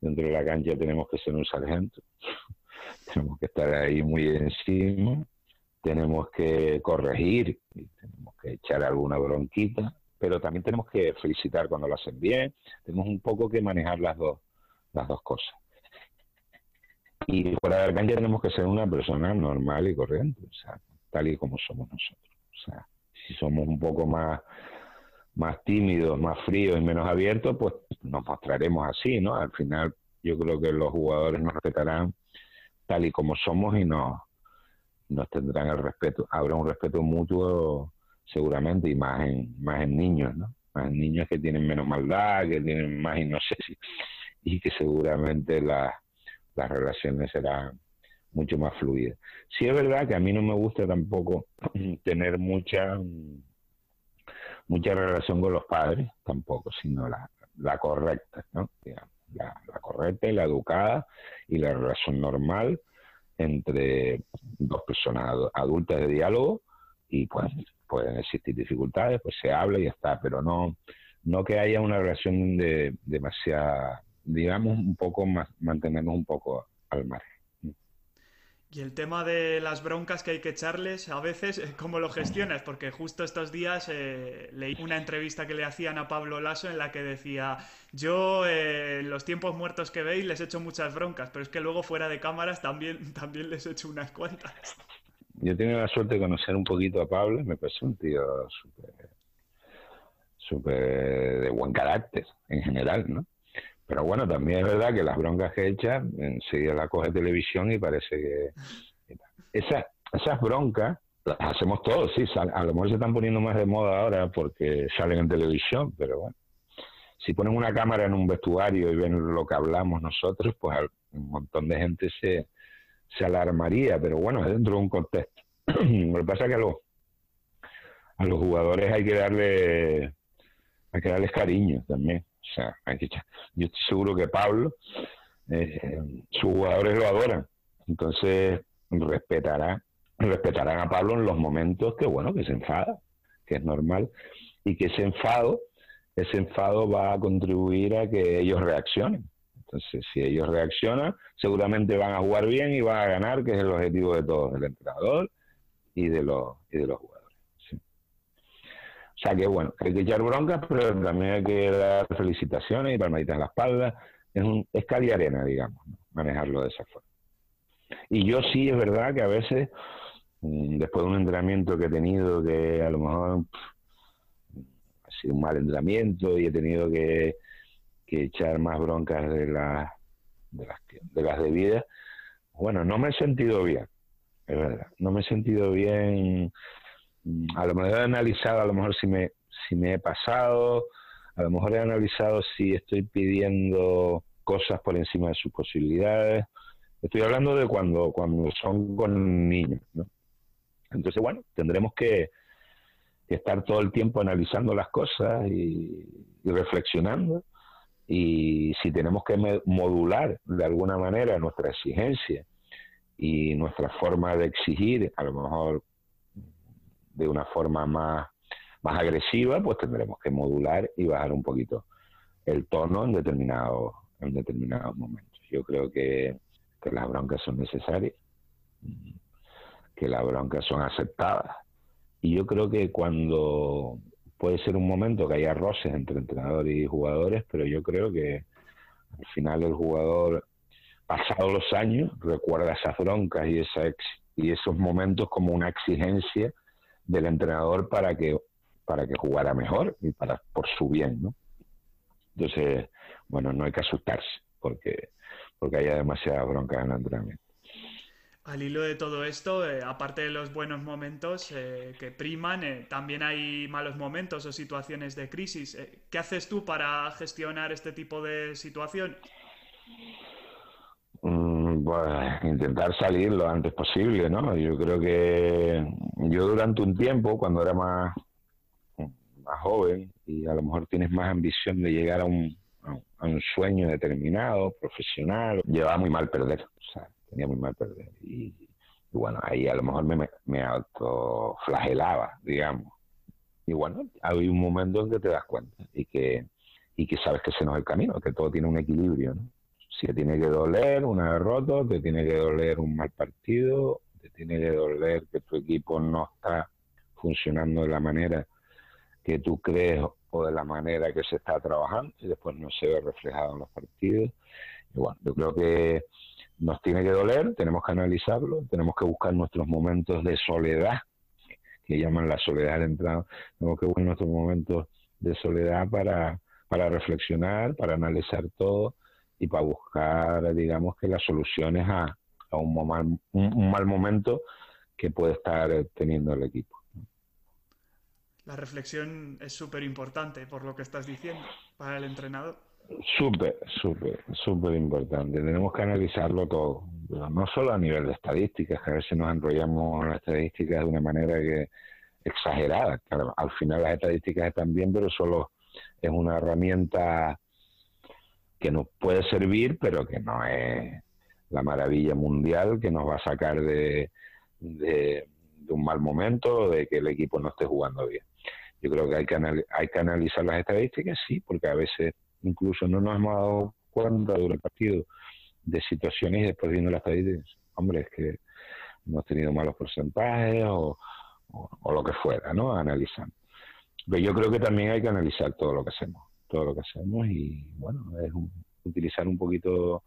Speaker 1: dentro de la cancha tenemos que ser un sargento, tenemos que estar ahí muy encima, tenemos que corregir, tenemos que echar alguna bronquita, pero también tenemos que felicitar cuando lo hacen bien, tenemos un poco que manejar las dos, las dos cosas. Y fuera de la cancha tenemos que ser una persona normal y corriente, o sea, tal y como somos nosotros. O sea, si somos un poco más más tímidos, más fríos y menos abiertos, pues nos mostraremos así, ¿no? Al final yo creo que los jugadores nos respetarán tal y como somos y nos, nos tendrán el respeto. Habrá un respeto mutuo seguramente y más en, más en niños, ¿no? Más en niños que tienen menos maldad, que tienen más inocencia y que seguramente las relaciones serán mucho más fluidas. Sí es verdad que a mí no me gusta tampoco tener mucha mucha relación con los padres, tampoco, sino la, la correcta, ¿no? La, correcta y la educada y la relación normal entre dos personas adultas de diálogo y pues pueden existir dificultades, pues se habla y ya está, pero no, no que haya una relación de demasiada, digamos, un poco más, mantenernos un poco al margen.
Speaker 2: Y el tema de las broncas que hay que echarles, a veces, eh, ¿cómo lo gestionas? Porque justo estos días eh, leí una entrevista que le hacían a Pablo Lasso en la que decía, yo eh, los tiempos muertos que veis les echo muchas broncas, pero es que luego fuera de cámaras también, también les echo unas cuantas.
Speaker 1: Yo he tenido la suerte de conocer un poquito a Pablo, me parece un tío súper súper de buen carácter en general, ¿no? Pero bueno, también es verdad que las broncas que echan, enseguida la coge televisión y parece que... Esa, esas broncas las hacemos todos, sí, a lo mejor se están poniendo más de moda ahora porque salen en televisión, pero bueno. Si ponen una cámara en un vestuario y ven lo que hablamos nosotros, pues un montón de gente se, se alarmaría, pero bueno, es dentro de un contexto. lo que pasa es que a los, a los jugadores hay que darle hay que darles cariño también. O sea, yo estoy seguro que Pablo, eh, sus jugadores lo adoran. Entonces, respetará, respetarán a Pablo en los momentos que, bueno, que se enfada, que es normal, y que ese enfado, ese enfado va a contribuir a que ellos reaccionen. Entonces, si ellos reaccionan, seguramente van a jugar bien y van a ganar, que es el objetivo de todos, del entrenador y de los, y de los jugadores. O sea que bueno, hay que echar broncas, pero también hay que dar felicitaciones y palmaditas en la espalda. Es un es y arena, digamos, manejarlo de esa forma. Y yo sí es verdad que a veces, mm, después de un entrenamiento que he tenido, que a lo mejor ha sido un mal entrenamiento y he tenido que, que echar más broncas de, la, de, las, de las debidas, bueno, no me he sentido bien, es verdad, no me he sentido bien a lo mejor he analizado a lo mejor si me, si me he pasado, a lo mejor he analizado si estoy pidiendo cosas por encima de sus posibilidades. Estoy hablando de cuando, cuando son con niños, ¿no? Entonces, bueno, tendremos que, estar todo el tiempo analizando las cosas y, reflexionando. Y si tenemos que modular de alguna manera nuestra exigencia y nuestra forma de exigir, a lo mejor de una forma más, más agresiva, pues tendremos que modular y bajar un poquito el tono en determinados en determinados momentos. Yo creo que, que las broncas son necesarias, que las broncas son aceptadas. Y yo creo que cuando puede ser un momento que haya roces entre entrenadores y jugadores, pero yo creo que al final el jugador, pasados los años, recuerda esas broncas y, esa y esos momentos como una exigencia del entrenador para que para que jugara mejor y para por su bien, ¿no? Entonces, bueno, no hay que asustarse porque porque haya demasiada bronca en el entrenamiento.
Speaker 2: Al hilo de todo esto, eh, aparte de los buenos momentos eh, que priman, eh, también hay malos momentos o situaciones de crisis. ¿Qué haces tú para gestionar este tipo de situaciones?
Speaker 1: intentar salir lo antes posible, ¿no? Yo creo que yo durante un tiempo, cuando era más, más joven y a lo mejor tienes más ambición de llegar a un, un sueño determinado, profesional. Llevaba muy mal perder, tenía muy mal perder. Y, bueno, ahí a lo mejor me, me autoflagelaba, digamos. Y bueno, hay un momento en que te das cuenta y que, y que sabes que ese no es el camino, que todo tiene un equilibrio, ¿no? Si te tiene que doler una derrota, te tiene que doler un mal partido, te tiene que doler que tu equipo no está funcionando de la manera que tú crees o de la manera que se está trabajando y después no se ve reflejado en los partidos. Y bueno, yo creo que nos tiene que doler, tenemos que analizarlo, tenemos que buscar nuestros momentos de soledad, que llaman la soledad de entrada, tenemos que buscar nuestros momentos de soledad para, para reflexionar, para analizar todo y para buscar, digamos, que las soluciones a, a un, mal, un mal momento que puede estar teniendo el equipo.
Speaker 2: La reflexión es súper importante por lo que estás diciendo para el entrenador.
Speaker 1: Súper, súper, súper importante. Tenemos que analizarlo todo, no solo a nivel de estadísticas, que a veces nos enrollamos en las estadísticas de una manera que exagerada. al final las estadísticas están bien, pero solo es una herramienta que nos puede servir, pero que no es la maravilla mundial que nos va a sacar de, de, de un mal momento o de que el equipo no esté jugando bien. Yo creo que hay que, hay que analizar las estadísticas, sí, porque a veces incluso no nos hemos dado cuenta durante el partido de situaciones y después viendo las estadísticas, hombre, es que hemos tenido malos porcentajes o, lo que fuera, ¿no? Analizando. Pero yo creo que también hay que analizar todo lo que hacemos, todo lo que hacemos y, bueno, es utilizar un poquito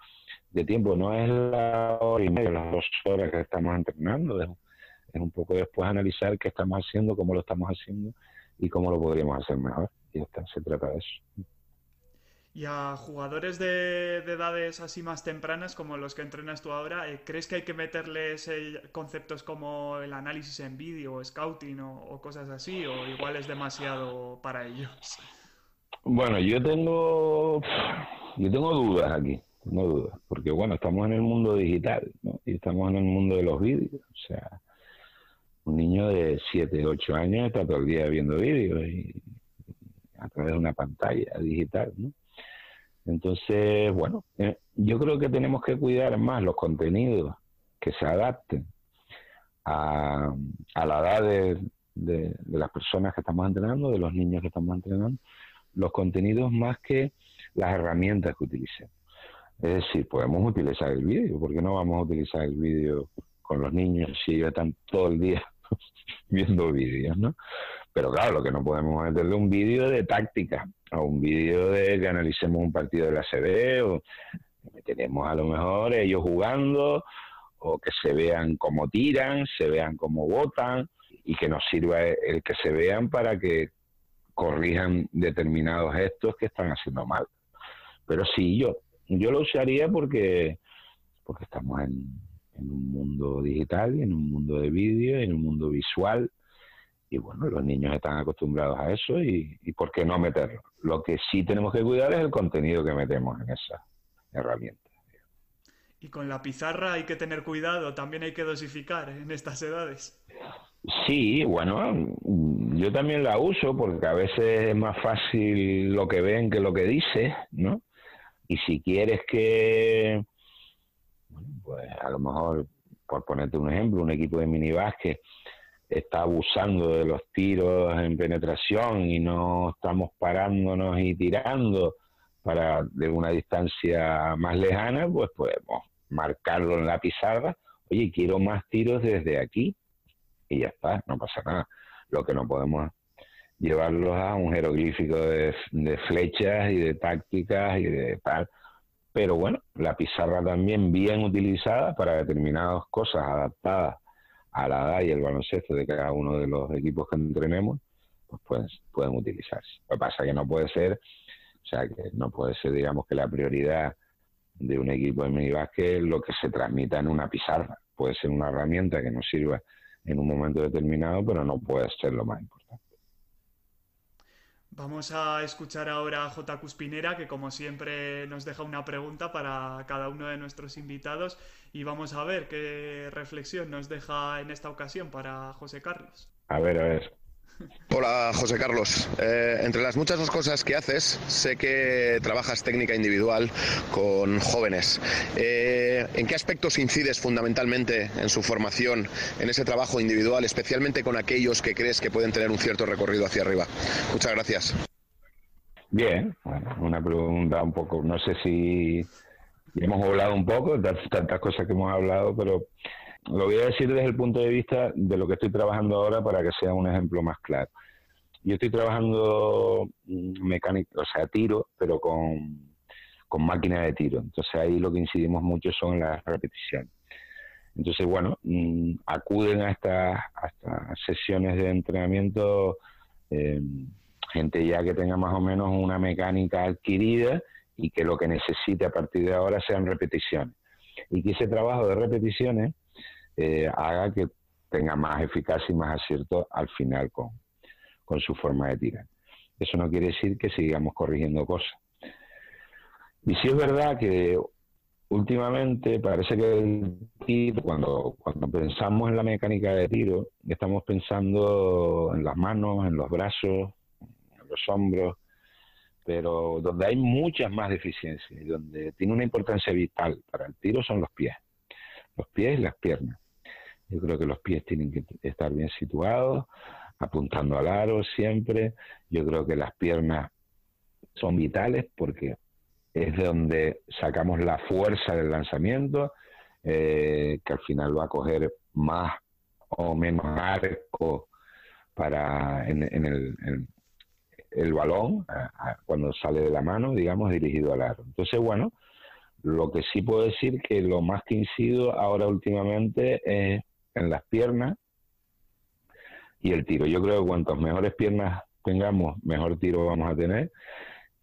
Speaker 1: de tiempo, no es la hora y media, las dos horas que estamos entrenando, es, un poco después analizar qué estamos haciendo, cómo lo estamos haciendo y cómo lo podríamos hacer mejor. Y está, se trata de eso.
Speaker 2: Y a jugadores de, edades así más tempranas, como los que entrenas tú ahora, eh, ¿crees que hay que meterles conceptos como el análisis en vídeo, o scouting o, cosas así? ¿O igual es demasiado para ellos?
Speaker 1: Bueno, yo tengo, yo tengo dudas aquí, no dudas, porque bueno, estamos en el mundo digital, ¿no? Y estamos en el mundo de los vídeos, o sea, un niño de 7, 8 años está todo el día viendo vídeos y a través de una pantalla digital, ¿no? Entonces, bueno, eh, yo creo que tenemos que cuidar más los contenidos que se adapten a, la edad de, las personas que estamos entrenando, de los niños que estamos entrenando, los contenidos más que las herramientas que utilicemos. Es decir, podemos utilizar el vídeo, ¿por qué no vamos a utilizar el vídeo con los niños si ellos están todo el día viendo vídeos, ¿no? Pero claro, lo que no podemos meterle un vídeo de táctica o un vídeo de que analicemos un partido de la CB o tenemos a lo mejor ellos jugando o que se vean cómo tiran, se vean cómo votan y que nos sirva el que se vean para que corrijan determinados gestos que están haciendo mal. Pero sí, yo, yo lo usaría porque, porque estamos en, en un mundo digital y en un mundo de vídeo en un mundo visual. Y bueno, los niños están acostumbrados a eso y, y ¿por qué no meterlo? Lo que sí tenemos que cuidar es el contenido que metemos en esa herramienta.
Speaker 2: Y con la pizarra hay que tener cuidado, también hay que dosificar en estas edades.
Speaker 1: Sí, bueno, yo también la uso porque a veces es más fácil lo que ven que lo que dice, ¿no? Y si quieres que, pues a lo mejor, por ponerte un ejemplo, un equipo de minibásquet está abusando de los tiros en penetración y no estamos parándonos y tirando para de una distancia más lejana, pues podemos marcarlo en la pizarra. Oye, quiero más tiros desde aquí y ya está, no pasa nada. Lo que no podemos llevarlos a un jeroglífico de, de flechas y de tácticas y de tal pero bueno, la pizarra también bien utilizada para determinadas cosas adaptadas a la edad y el baloncesto de cada uno de los equipos que entrenemos, pues pueden, pueden utilizarse. Lo que pasa es que no puede ser, o sea, que no puede ser, digamos, que la prioridad de un equipo de minibásquet lo que se transmita en una pizarra. Puede ser una herramienta que nos sirva en un momento determinado, pero no puede ser lo más importante.
Speaker 2: Vamos a escuchar ahora a J. Cuspinera, que como siempre nos deja una pregunta para cada uno de nuestros invitados y vamos a ver qué reflexión nos deja en esta ocasión para José Carlos.
Speaker 1: A ver, a ver.
Speaker 3: Hola José Carlos. Eh, entre las muchas cosas que haces, sé que trabajas técnica individual con jóvenes. Eh, ¿En qué aspectos incides fundamentalmente en su formación, en ese trabajo individual, especialmente con aquellos que crees que pueden tener un cierto recorrido hacia arriba? Muchas gracias.
Speaker 1: Bien, bueno, una pregunta un poco, no sé si hemos hablado un poco, tantas cosas que hemos hablado, pero lo voy a decir desde el punto de vista de lo que estoy trabajando ahora para que sea un ejemplo más claro. Yo estoy trabajando mm, mecánico, o sea, tiro, pero con, con máquina de tiro. Entonces ahí lo que incidimos mucho son las repeticiones. Entonces, bueno, mm, acuden a estas, sesiones de entrenamiento eh, gente ya que tenga más o menos una mecánica adquirida y que lo que necesite a partir de ahora sean repeticiones. Y que ese trabajo de repeticiones eh, haga que tenga más eficacia y más acierto al final con, con su forma de tirar. Eso no quiere decir que sigamos corrigiendo cosas. Y sí es verdad que últimamente parece que el tiro, cuando, cuando pensamos en la mecánica de tiro, estamos pensando en las manos, en los brazos, en los hombros, pero donde hay muchas más deficiencias y donde tiene una importancia vital para el tiro son los pies, los pies y las piernas. Yo creo que los pies tienen que estar bien situados, apuntando al aro siempre. Yo creo que las piernas son vitales porque es de donde sacamos la fuerza del lanzamiento, eh, que al final va a coger más o menos arco para en, el, el, balón cuando sale de la mano, digamos, dirigido al aro. Entonces, bueno, lo que sí puedo decir que lo más que incido ahora últimamente es en las piernas y el tiro. Yo creo que cuantas mejores piernas tengamos, mejor tiro vamos a tener.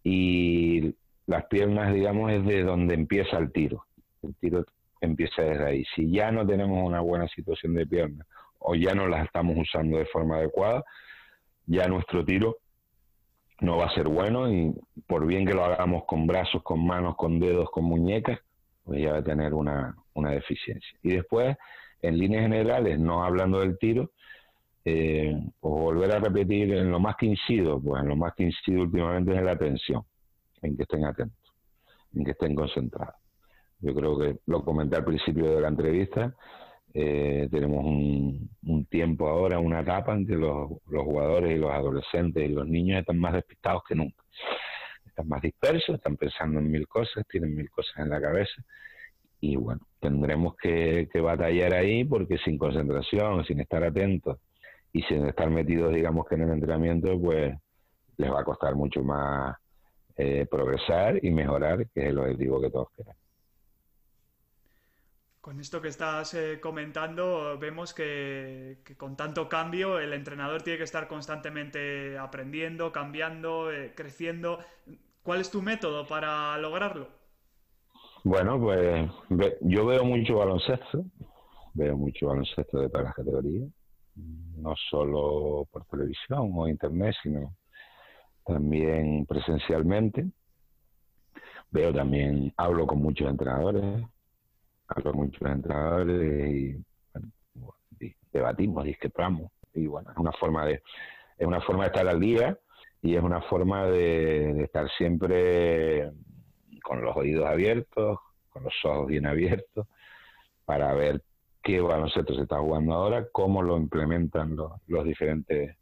Speaker 1: Y las piernas, digamos, es de donde empieza el tiro. El tiro empieza desde ahí. Si ya no tenemos una buena situación de piernas o ya no las estamos usando de forma adecuada, ya nuestro tiro no va a ser bueno y por bien que lo hagamos con brazos, con manos, con dedos, con muñecas, pues ya va a tener una, una deficiencia. Y después en líneas generales, no hablando del tiro, eh, pues volver a repetir en lo más que incido, pues en lo más que incido últimamente es en la atención, en que estén atentos, en que estén concentrados. Yo creo que lo comenté al principio de la entrevista, eh, tenemos un, tiempo ahora, una etapa en que los, los jugadores y los adolescentes y los niños están más despistados que nunca. Están más dispersos, están pensando en mil cosas, tienen mil cosas en la cabeza y bueno, tendremos que, batallar ahí porque sin concentración, sin estar atentos y sin estar metidos, digamos que en el entrenamiento, pues les va a costar mucho más eh, progresar y mejorar, que es el objetivo que todos queremos.
Speaker 2: Con esto que estás eh, comentando, vemos que, con tanto cambio el entrenador tiene que estar constantemente aprendiendo, cambiando, eh, creciendo. ¿Cuál es tu método para lograrlo?
Speaker 1: Bueno, pues yo veo mucho baloncesto, veo mucho baloncesto de todas las categorías, no solo por televisión o internet, sino también presencialmente. Veo también, hablo con muchos entrenadores, hablo con muchos entrenadores y, debatimos, discrepamos. Y bueno, es una forma de, es una forma de estar al día y es una forma de estar siempre con los oídos abiertos, con los ojos bien abiertos, para ver qué baloncesto se está jugando ahora, cómo lo implementan los, los diferentes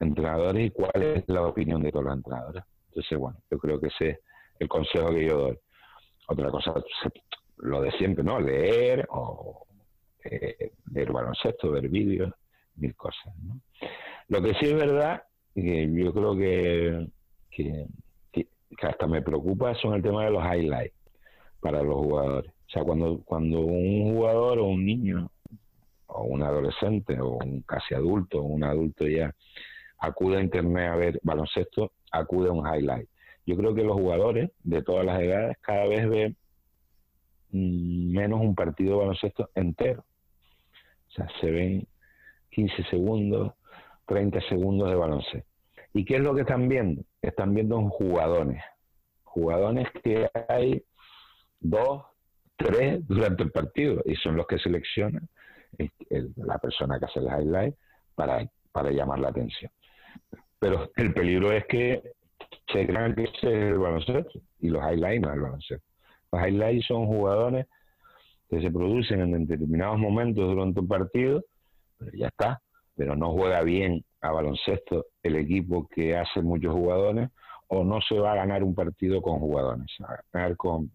Speaker 1: entrenadores y cuál es la opinión de todos los entrenadores. Entonces, bueno, yo creo que ese es el consejo que yo doy. Otra cosa, lo de siempre, ¿no? Leer o eh, ver baloncesto, ver vídeos, mil cosas. Lo que sí es verdad, que yo creo que, que que hasta me preocupa son el tema de los highlights para los jugadores. O sea, cuando, cuando un jugador o un niño o un adolescente o un casi adulto o un adulto ya acude a internet a ver baloncesto, acude a un highlight. Yo creo que los jugadores de todas las edades cada vez ven menos un partido de baloncesto entero. O sea, se ven 15 segundos, 30 segundos de baloncesto. ¿Y qué es lo que están viendo? Están viendo jugadores. Jugadores que hay dos, tres durante el partido y son los que seleccionan la persona que hace el highlight para, para llamar la atención. pero el peligro es que se crean que es el baloncesto y los highlights no es el baloncesto. Los highlights son jugadores que se producen en determinados momentos durante un partido, pero ya está, pero no juega bien a baloncesto el equipo que hace muchos jugadores o no se va a ganar un partido con jugadores, a ganar con,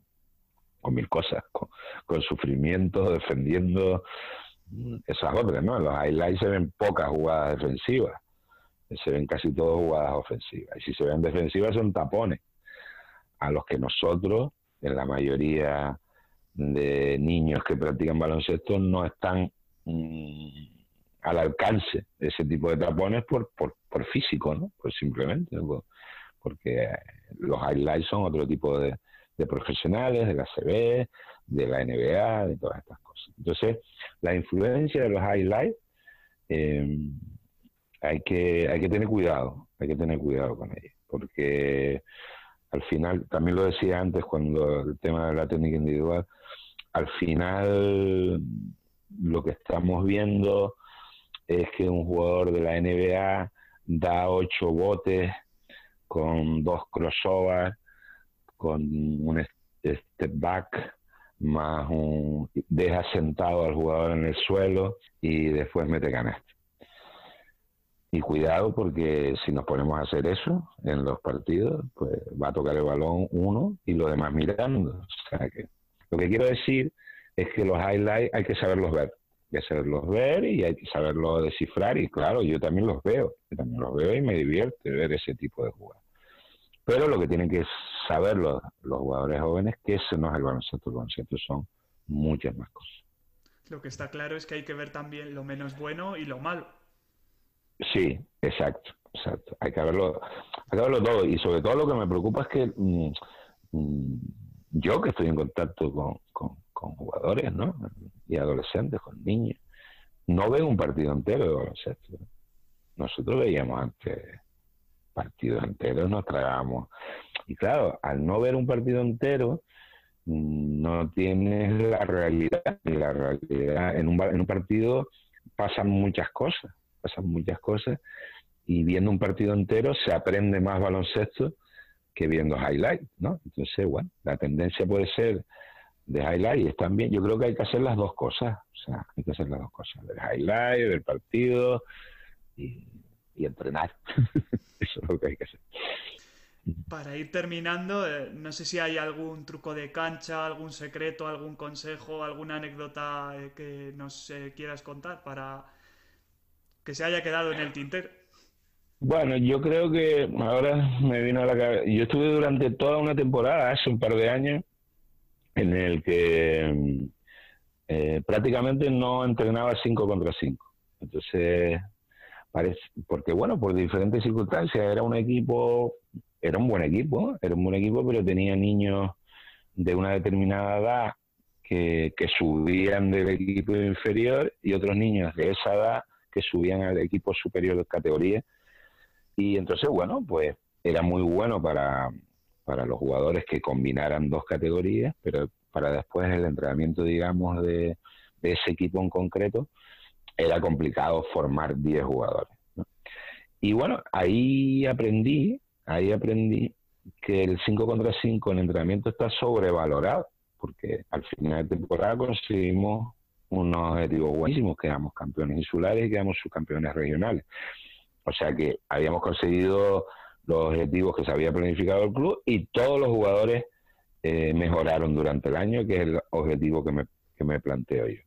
Speaker 1: con mil cosas, con, con sufrimiento, defendiendo esas otras, ¿no? En los highlights se ven pocas jugadas defensivas, se ven casi todas jugadas ofensivas. Y si se ven defensivas son tapones, a los que nosotros, en la mayoría de niños que practican baloncesto, no están mm, al alcance de ese tipo de tapones por, por, por físico, ¿no? Pues simplemente, porque los highlights son otro tipo de, profesionales, de la CB, de la NBA, de todas estas cosas. Entonces, la influencia de los highlights eh, hay que hay que tener cuidado, hay que tener cuidado con ellos, porque al final, también lo decía antes cuando el tema de la técnica individual, al final lo que estamos viendo es que un jugador de la NBA da ocho botes con dos crossovers, con un step back, más un deja sentado al jugador en el suelo y después mete canasta. Y cuidado porque si nos ponemos a hacer eso en los partidos, pues va a tocar el balón uno y los demás mirando. O sea que lo que quiero decir es que los highlights hay que saberlos ver. Hay que saberlos ver y hay que saberlos descifrar. Y claro, yo también los veo. Yo también los veo y me divierte ver ese tipo de jugadas. Pero lo que tienen que saber los, los jugadores jóvenes que ese no es el baloncesto. El baloncesto son muchas más cosas.
Speaker 2: Lo que está claro es que hay que ver también lo menos bueno y lo malo.
Speaker 1: Sí, exacto, exacto. Hay que verlo, hay que verlo todo. Y sobre todo lo que me preocupa es que mm, mm, yo que estoy en contacto con, con, jugadores, ¿no? Y adolescentes, con niños, no veo un partido entero de baloncesto. Nosotros veíamos antes partidos enteros, nos tragábamos. Y claro, al no ver un partido entero, mm, no tienes la realidad. La realidad en un, en un partido pasan muchas cosas pasan muchas cosas y viendo un partido entero se aprende más baloncesto que viendo highlights, ¿no? Entonces, bueno, la tendencia puede ser de highlights también, yo creo que hay que hacer las dos cosas, o sea, hay que hacer las dos cosas, del highlight, del partido y, y entrenar. Eso es lo que hay que hacer.
Speaker 2: Para ir terminando, eh, no sé si hay algún truco de cancha, algún secreto, algún consejo, alguna anécdota eh, que nos eh, quieras contar para que se haya quedado en el tintero?
Speaker 1: Bueno, yo creo que ahora me vino a la cabeza. Yo estuve durante toda una temporada, hace un par de años, en el que eh, prácticamente no entrenaba 5 contra 5. Entonces, parece, porque bueno, por diferentes circunstancias, era un equipo, era un buen equipo, era un buen equipo, pero tenía niños de una determinada edad que, que subían del equipo inferior y otros niños de esa edad que subían al equipo superior de categoría. Y entonces, bueno, pues era muy bueno para, para los jugadores que combinaran dos categorías, pero para después el entrenamiento, digamos, de, ese equipo en concreto, era complicado formar 10 jugadores. Y bueno, ahí aprendí, ahí aprendí que el 5 contra 5 en entrenamiento está sobrevalorado, porque al final de temporada conseguimos unos objetivos buenísimos, quedamos campeones insulares y quedamos subcampeones regionales. O sea que habíamos conseguido los objetivos que se había planificado el club y todos los jugadores eh, mejoraron durante el año, que es el objetivo que me, que me planteo yo.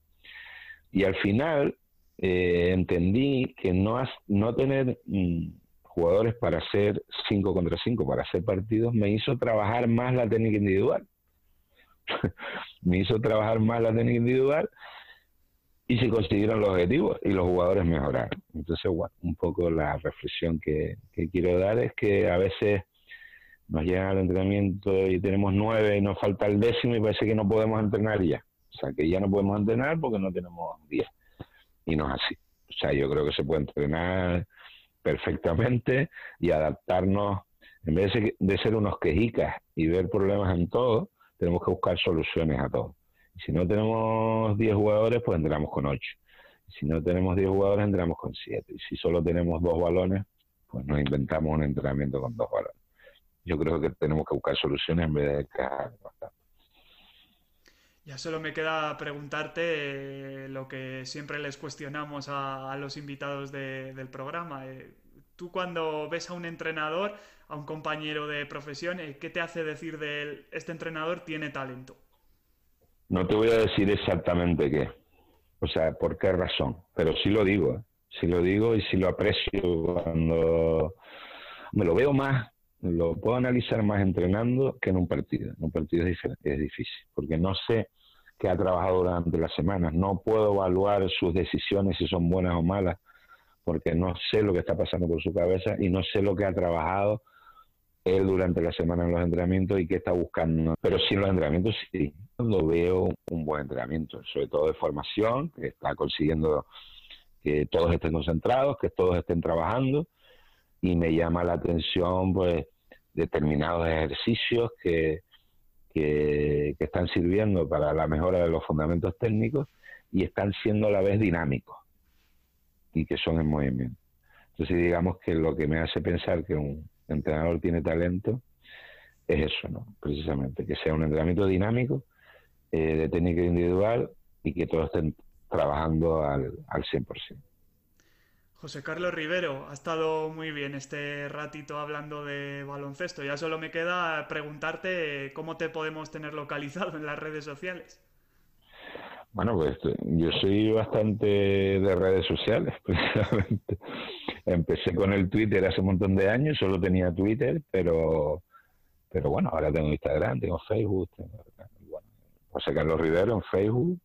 Speaker 1: Y al final eh, entendí que no, no tener mm, jugadores para hacer 5 contra 5, para hacer partidos, me hizo trabajar más la técnica individual. me hizo trabajar más la técnica individual y se consiguieron los objetivos y los jugadores mejoraron. Entonces, bueno, un poco la reflexión que, quiero dar es que a veces nos llegan al entrenamiento y tenemos nueve y nos falta el décimo y parece que no podemos entrenar ya. O sea, que ya no podemos entrenar porque no tenemos diez. Y no es así. O sea, yo creo que se puede entrenar perfectamente y adaptarnos, en vez de ser unos quejicas y ver problemas en todo, tenemos que buscar soluciones a todo. Si no tenemos 10 jugadores, pues entramos con 8. Si no tenemos 10 jugadores, entramos con 7. Y si solo tenemos dos balones, pues nos inventamos un entrenamiento con dos balones. Yo creo que tenemos que buscar soluciones en vez de quejar
Speaker 2: Ya solo me queda preguntarte eh, lo que siempre les cuestionamos a, los invitados del programa. Eh, tú cuando ves a un entrenador, a un compañero de profesión, eh, ¿qué te hace decir de él, este entrenador tiene talento?
Speaker 1: No te voy a decir exactamente qué, o sea, por qué razón, pero sí lo digo, ¿eh? sí lo digo y sí lo aprecio cuando me lo veo más, lo puedo analizar más entrenando que en un partido. En un partido es, es difícil, porque no sé qué ha trabajado durante las semanas, no puedo evaluar sus decisiones si son buenas o malas porque no sé lo que está pasando por su cabeza y no sé lo que ha trabajado él durante la semana en los entrenamientos y qué está buscando. Pero sí los entrenamientos sí, lo veo un buen entrenamiento, sobre todo de formación, que está consiguiendo que todos estén concentrados, que todos estén trabajando y me llama la atención pues determinados ejercicios que, que están sirviendo para la mejora de los fundamentos técnicos y están siendo a la vez dinámicos y que son en movimiento. Entonces digamos que lo que me hace pensar que un entrenador tiene talento es eso, ¿no? Precisamente, que sea un entrenamiento dinámico, eh, de técnica individual y que todos estén trabajando al, al 100%.
Speaker 2: José Carlos Rivero, ha estado muy bien este ratito hablando de baloncesto. Ya solo me queda preguntarte cómo te podemos tener localizado en las redes sociales.
Speaker 1: Bueno, pues yo soy bastante de redes sociales, precisamente. Empecé con el Twitter hace un montón de años, solo tenía Twitter, pero pero bueno, ahora tengo Instagram, tengo Facebook, tengo, bueno, José Carlos Rivero en Facebook,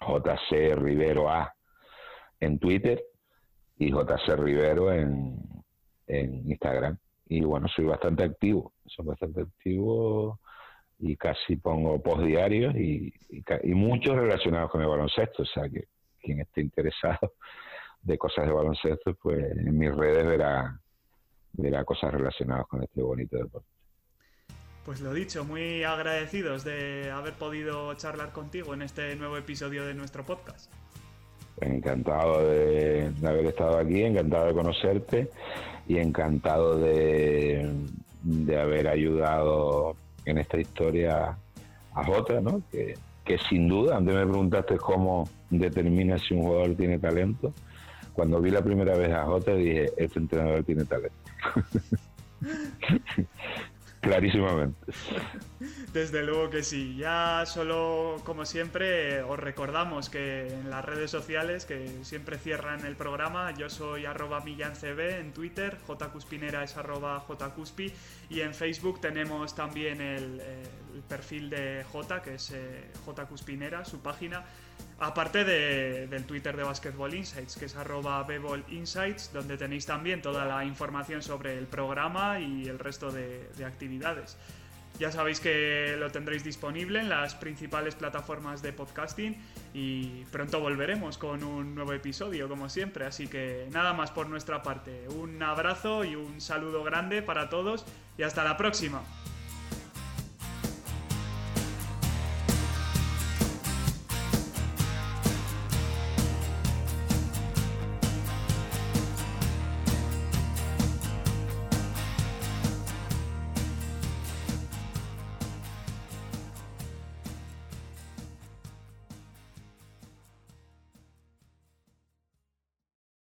Speaker 1: JC Rivero A en Twitter y JC Rivero en, en Instagram. Y bueno, soy bastante activo, soy bastante activo y casi pongo post diarios y, y, muchos relacionados con el baloncesto. O sea que quien esté interesado de cosas de baloncesto, pues en mis redes verá, verá cosas relacionadas con este bonito deporte.
Speaker 2: Pues lo dicho, muy agradecidos de haber podido charlar contigo en este nuevo episodio de nuestro podcast.
Speaker 1: Encantado de, de haber estado aquí, encantado de conocerte y encantado de, de haber ayudado en esta historia a Jota, ¿no? Que, que sin duda, antes me preguntaste cómo determina si un jugador tiene talento. Cuando vi la primera vez a Jota dije, este entrenador tiene talento. Clarísimamente.
Speaker 2: Desde luego que sí. Ya solo, como siempre, os recordamos que en las redes sociales, que siempre cierran el programa, yo soy arroba millancb en Twitter, jcuspinera es arroba jcuspi y en Facebook tenemos también el, perfil de J, que es eh, jcuspinera, su página, aparte del Twitter de Basketball Insights, que es arroba Insights, donde tenéis también toda la información sobre el programa y el resto de actividades. Ya sabéis que lo tendréis disponible en las principales plataformas de podcasting y pronto volveremos con un nuevo episodio, como siempre. Así que nada más por nuestra parte. Un abrazo y un saludo grande para todos y hasta la próxima.